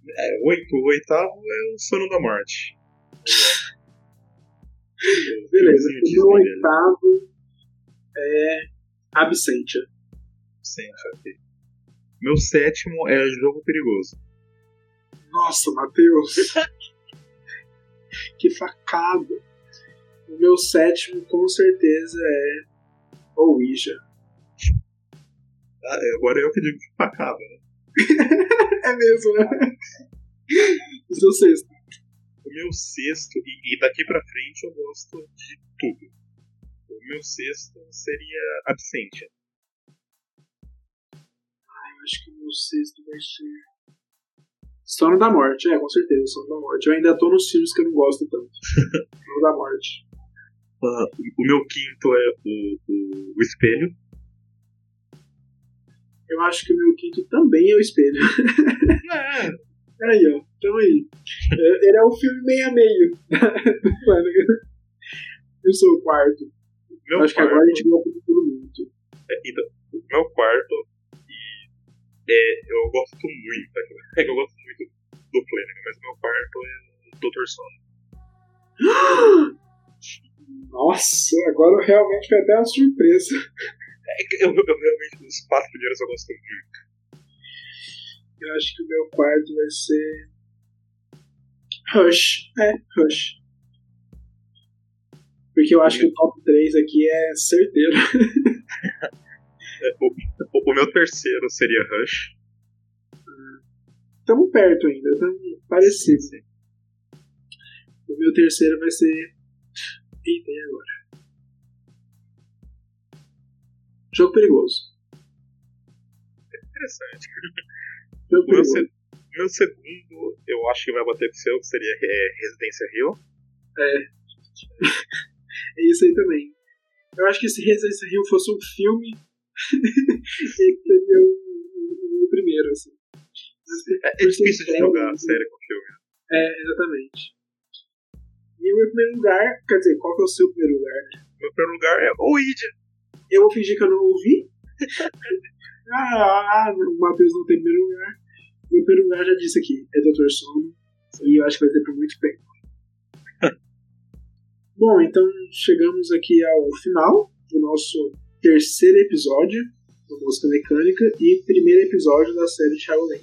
É, 8, o oitavo é o sono da morte. Beleza, o meu oitavo é Absentia. Sim, ok. Meu sétimo é Jogo Perigoso. Nossa, Matheus! que facada! O meu sétimo, com certeza, é Ouija. Ah, é, agora eu que digo que facada, né? É mesmo, né? O seu sexto. O meu sexto, e, e daqui pra frente eu gosto de tudo. O meu sexto seria Absentia. Eu acho que o meu sexto vai ser. Sono da Morte, é, com certeza, Sono da Morte. Eu ainda tô nos filmes que eu não gosto tanto. Sono da Morte. Ah, o meu quinto é o, o, o Espelho. Eu acho que o meu quinto também é o Espelho. É, Aí, ó, tamo aí. É, Ele é o filme meio a meio. Eu sou o quarto. meu acho que quarto, agora a gente gosta de todo mundo. é, então, o meu quarto, é, eu gosto muito, é que eu gosto muito do Flanagan, mas meu quarto é o Dr. Sono. Nossa, agora realmente foi até uma surpresa. É que eu, eu realmente, os quatro primeiros eu gosto muito. Eu acho que o meu quarto vai ser. Rush. É, Rush. Porque eu acho que o top 3 aqui é certeiro. É, O, o, o meu terceiro seria Rush. Tamo perto ainda, tamo parecido. Sim. O meu terceiro vai ser. Eita, e agora? Jogo perigoso. Interessante. Jogo meu, perigoso. se- meu segundo, eu acho que vai bater com o seu, que seria é, Residência Rio. É isso aí também. Eu acho que se Residência Rio fosse um filme, ele seria o, o- o meu primeiro, assim. É, é ser difícil de jogar a série com filme. É, exatamente. E o meu primeiro lugar, quer dizer, qual que é o seu primeiro lugar? Meu primeiro lugar é o Id. Eu vou fingir que eu não ouvi. ah, o Matheus não tem primeiro lugar. Meu primeiro lugar já disse aqui, é Dr. Sono. E eu acho que vai ter por muito tempo. Bom, então chegamos aqui ao final do nosso terceiro episódio do Música Mecânica e primeiro episódio da série de Shaolin.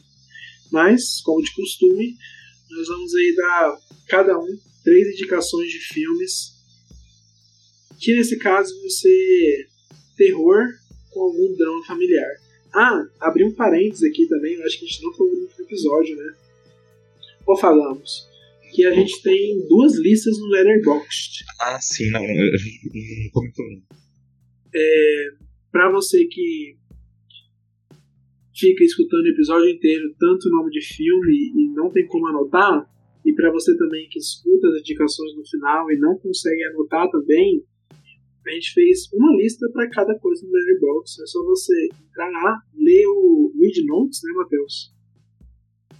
Mas, como de costume, nós vamos aí dar cada um três indicações de filmes que nesse caso vão ser terror com algum drama familiar. Ah, abri um parênteses aqui também, eu acho que a gente não falou no último episódio, né? Ou falamos que a gente tem duas listas no Letterboxd. Ah, sim, não. eu- Não não. Pra você que fica escutando o episódio inteiro, tanto o nome de filme e não tem como anotar, e pra você também que escuta as indicações no final e não consegue anotar também, a gente fez uma lista para cada coisa no Letterboxd. É só você entrar lá, ler o Read Notes, né, Matheus?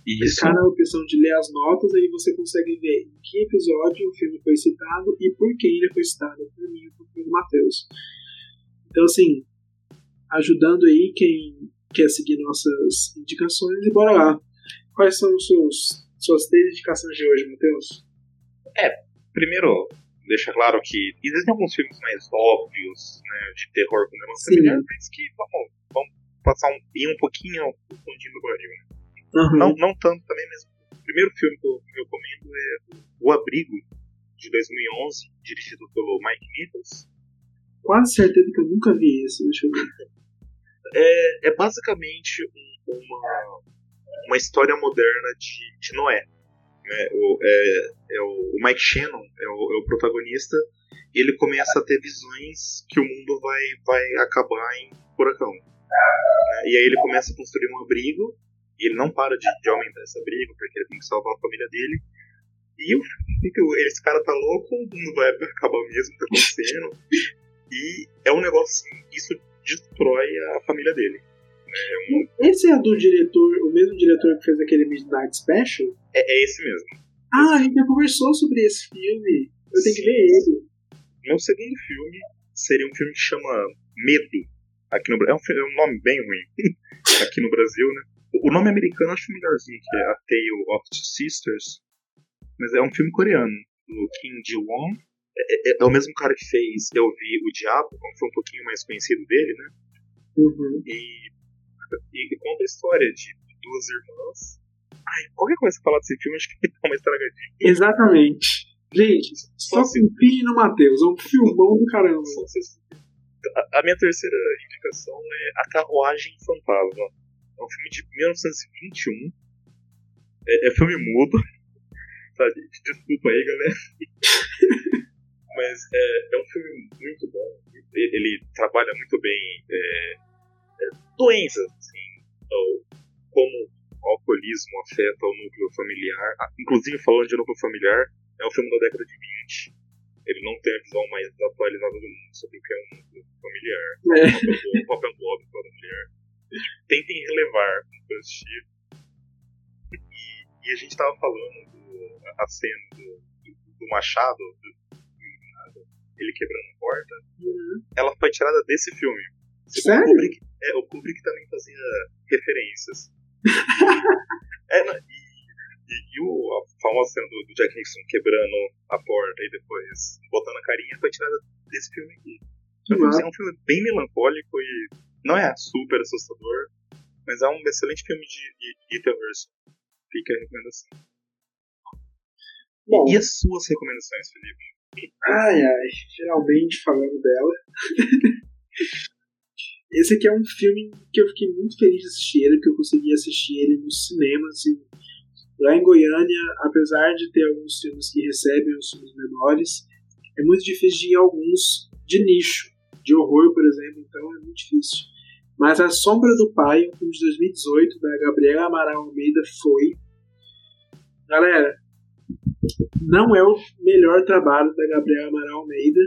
Isso. Clicar na opção de ler as notas, aí você consegue ver em que episódio o filme foi citado e por quem ele foi citado, por mim e por Matheus. Então, assim, ajudando aí quem quer seguir nossas indicações, e bora lá. Quais são os seus, suas três indicações de hoje, Matheus? Primeiro, deixa claro que existem alguns filmes mais óbvios, né, de terror com Sim. familiar, mas que vamos, vamos passar um, ir um pouquinho ao fundinho do barril. Né? Uhum. Não, não tanto também, mas o primeiro filme que eu que eu recomendo é O Abrigo, de 2011, dirigido pelo Mike Nichols. Quase certeza que eu nunca vi esse, deixa eu ver. É, é basicamente um- uma, uma história moderna de, de Noé. né? O, é, é o, Mike Shannon é o, é o protagonista e ele começa a ter visões que o mundo vai, vai acabar em furacão. né? E aí ele começa a construir um abrigo e ele não para de, de aumentar esse abrigo porque ele tem que salvar a família dele. E o, esse cara tá louco, o mundo vai acabar mesmo, tá acontecendo. E é um negócio assim, isso destrói a família dele. É um- Esse é do diretor, o mesmo diretor que fez aquele Midnight Special? é, é esse mesmo. Ah, a gente já conversou sobre esse filme. Eu tenho que ver ele. Meu segundo filme seria um filme que chama Medo. Aqui no, é, um, fi- é um nome bem ruim. aqui no Brasil, né? O nome americano eu acho melhorzinho, que é A Tale of Two Sisters. Mas é um filme coreano, do Kim Ji-won. É, é- é o mesmo cara que fez Eu Vi o Diabo, como foi um pouquinho mais conhecido dele, né? Uhum. E, e, e conta a história de duas irmãs. Ai, qualquer coisa que falar desse filme, acho que dá uma estragadinha. Exatamente. Gente, só assim. confie no Matheus. É um filmão do caramba. A, a minha terceira indicação é A Carruagem Fantasma. É um filme de 1921. É, é filme mudo. Tá, gente? Desculpa aí, galera. Mas é, é um filme muito bom. Ele, ele trabalha muito bem é, é, doenças, assim, ou como o alcoolismo afeta o núcleo familiar. Ah, inclusive, falando de núcleo familiar, é um filme da década de 20. Ele não tem a visão mais atualizada do mundo sobre o que é um núcleo familiar. É. O papel do- O papel do homem para a mulher. Tentem relevar esse tipo. E, e a gente tava falando do, a cena do, do, do machado, do, ele quebrando a porta. Ela foi tirada desse filme. Sério? O Kubrick, é, o Kubrick também fazia referências. é, não, e, e, e o, a famosa cena do, do Jack Nixon quebrando a porta e depois botando a carinha foi tirada desse filme aqui. É um filme- é um filme bem melancólico e não é super assustador, mas é um excelente filme de, de, de terror. Fica a recomendação. Bom, E as suas recomendações, Felipe? Ai ai, geralmente falando dela. Esse aqui é um filme que eu fiquei muito feliz de assistir ele, porque eu consegui assistir ele no cinema, assim. Lá em Goiânia, apesar de ter alguns filmes que recebem os filmes menores, é muito difícil de ir alguns de nicho, de horror, por exemplo, então é muito difícil. Mas A Sombra do Pai, um filme de 2018, da Gabriela Amaral Almeida, foi. Galera, não é o melhor trabalho da Gabriela Amaral Almeida,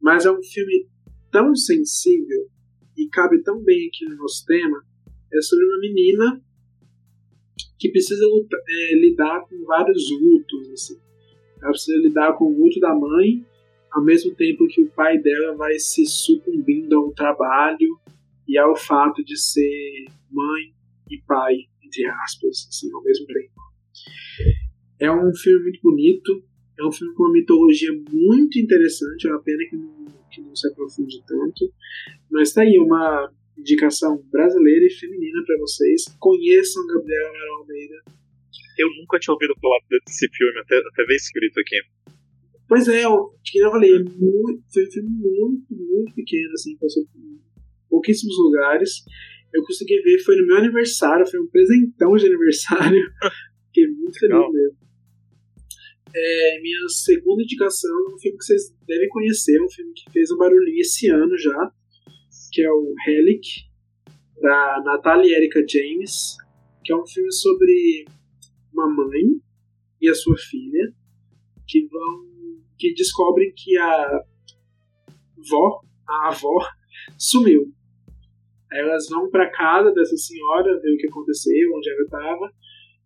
mas é um filme tão sensível e cabe tão bem aqui no nosso tema. É sobre uma menina que precisa é, lidar com vários lutos. Assim. Ela precisa lidar com o luto da mãe, ao mesmo tempo que o pai dela vai se sucumbindo ao trabalho e ao fato de ser mãe e pai, entre aspas, assim, ao mesmo tempo. É um filme muito bonito, é um filme com uma mitologia muito interessante, é uma pena que não, que não se aprofunde tanto. Mas tá aí uma indicação brasileira e feminina para vocês. Conheçam Gabriela Amaral Almeida. Eu nunca tinha ouvido falar desse filme, até, até ver escrito aqui. Pois é, eu, que eu falei, é muito, foi um filme muito, muito pequeno, assim, passou por pouquíssimos lugares. Eu consegui ver, foi no meu aniversário, foi um presentão de aniversário. Fiquei muito feliz Legal. mesmo. É, minha segunda indicação é um filme que vocês devem conhecer, um filme que fez um barulhinho esse ano já, que é o Relic, da Natalie Erika James, que é um filme sobre uma mãe e a sua filha que vão que descobrem que a vó, a avó, sumiu. Aí elas vão para casa dessa senhora ver o que aconteceu, onde ela estava,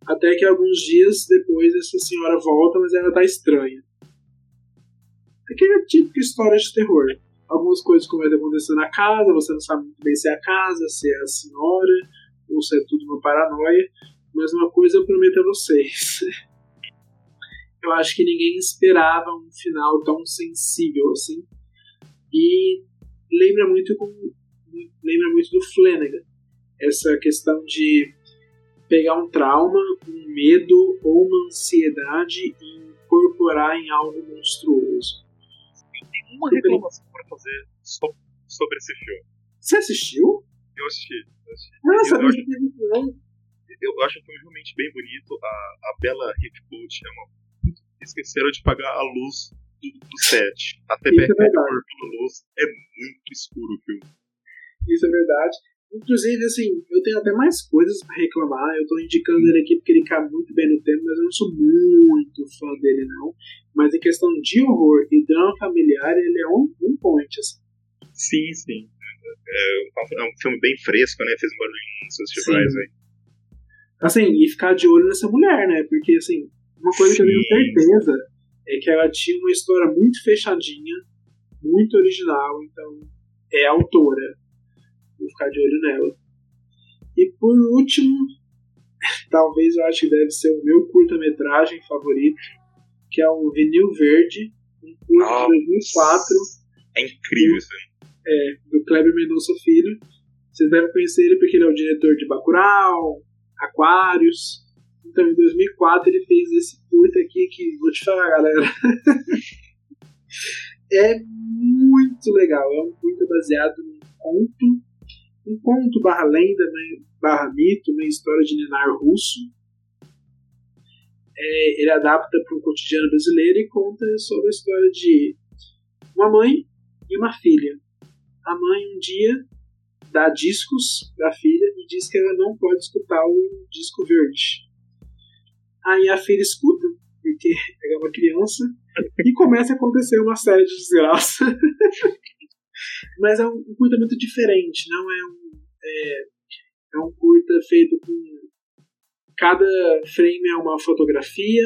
até que alguns dias depois essa senhora volta, mas ela tá estranha. Aquela típica história de terror. Algumas coisas começam a acontecer na casa, você não sabe muito bem se é a casa, se é a senhora, ou se é tudo uma paranoia. Mas uma coisa eu prometo a vocês. eu acho que ninguém esperava um final tão sensível assim. E lembra muito com lembra muito do Flanagan. Essa questão de pegar um trauma, um medo ou uma ansiedade e incorporar em algo monstruoso. Tem uma reclamação pra fazer so- sobre esse filme. Você assistiu? Eu assisti. Eu, assisti. Ah, eu, sabia acho, eu acho o filme realmente bem bonito. A, a Bela Heathcote é uma. Esqueceram de pagar a luz do, do set. A TV Isso é verdade. pela luz é muito escuro o filme. Isso é verdade. Inclusive, assim, eu tenho até mais coisas pra reclamar. Eu tô indicando ele aqui porque ele cabe muito bem no tema, mas eu não sou muito fã dele, não. Mas em questão de horror e drama familiar, ele é um, um point, assim. Sim, sim. É, é um filme bem fresco, né? Fez um barulhinho nos festivais Sim. aí. Assim, e ficar de olho nessa mulher, né? Porque, assim, uma coisa que eu tenho Sim. certeza é que ela tinha uma história muito fechadinha, muito original, então é autora. Vou ficar de olho nela. E por último, talvez eu acho que deve ser o meu curta-metragem favorito, que é o Vinil Verde, um curta Nossa. de 2004, É incrível isso aí. é, do Kleber Mendonça Filho. Vocês devem conhecer ele porque ele é o diretor de Bacurau, Aquários. Então, em 2004, ele fez esse curta aqui que, vou te falar, galera, é muito legal. É um curta baseado num conto, um conto barra lenda, né, barra mito, uma história de Ninar russo. É, ele adapta para o cotidiano brasileiro e conta sobre a história de uma mãe e uma filha. A mãe um dia dá discos da filha e diz que ela não pode escutar o disco verde. Aí a filha escuta, porque ela é uma criança, e começa a acontecer uma série de desgraças. Mas é um, um curta muito diferente, não é um. É, é um curta feito com. Cada frame é uma fotografia,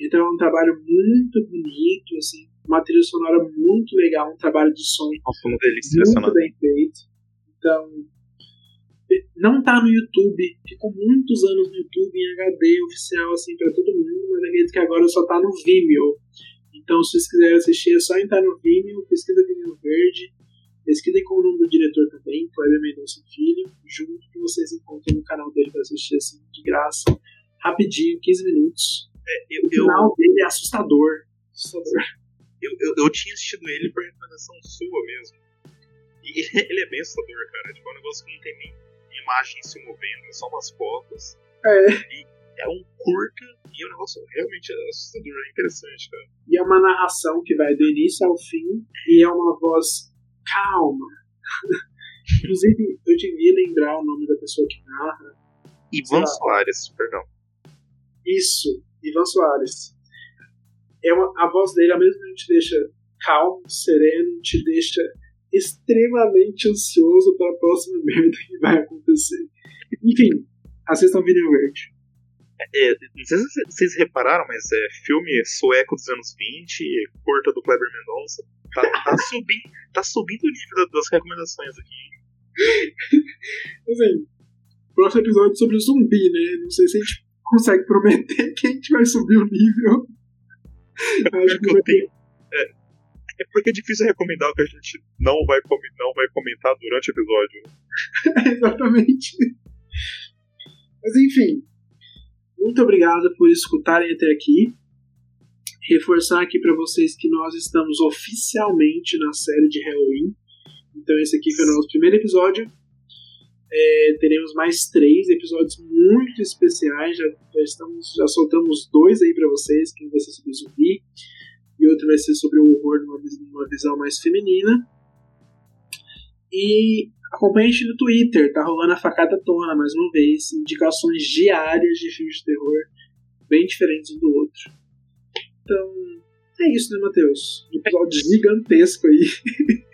então é um trabalho muito bonito, assim, uma trilha sonora muito legal, um trabalho de som Nossa, muito sonora. bem feito. Então, não tá no YouTube, ficou muitos anos no YouTube em HD oficial assim para todo mundo, mas acredito que agora só tá no Vimeo. Então, se vocês quiserem assistir, é só entrar no Vimeo, pesquisa Vimeo Verde, pesquisem com o nome do diretor também, Kleber Mendonça Filho, junto que vocês encontram no canal dele para assistir assim de graça, rapidinho, 15 minutos. Eu, O eu, final dele é assustador. Assustador. eu, eu, eu tinha assistido ele por recomendação sua mesmo. E ele é bem assustador, cara. Tipo, é um negócio que não tem nem imagem se movendo, é só umas fotos. É. E é um curta e é um negócio realmente assustador, é interessante, cara. E é uma narração que vai do início ao fim e é uma voz calma. Inclusive, eu devia lembrar o nome da pessoa que narra. Ivan. Soares, perdão. Isso, Ivan Soares. É uma, a voz dele, ao mesmo tempo, te deixa calmo, sereno, te deixa extremamente ansioso para a próxima merda que vai acontecer. Enfim, assistam Vinil Verde. É, não sei se vocês repararam, mas é filme sueco dos anos 20, curta do Kleber Mendonça. Tá, tá, subindo, tá subindo o nível da- das recomendações aqui. Assim, próximo episódio sobre zumbi, né? Não sei se a gente consegue prometer que a gente vai subir o nível. Acho que eu vai tenho. É, é porque é difícil recomendar o que a gente não vai, não vai comentar durante o episódio. Exatamente. Mas enfim, muito obrigado por escutarem até aqui. Reforçar aqui para vocês que nós estamos oficialmente na série de Halloween. Então esse aqui foi o nosso primeiro episódio. É, teremos mais três episódios muito especiais. Já, já estamos, já soltamos dois aí para vocês, que um vai ser sobre zumbi e outro vai ser sobre o horror numa, numa visão mais feminina. E acompanhe a gente no Twitter, tá rolando a facada tona mais uma vez, indicações diárias de filmes de terror, bem diferentes um do outro. Então, é isso, né, Matheus? Um episódio gigantesco aí.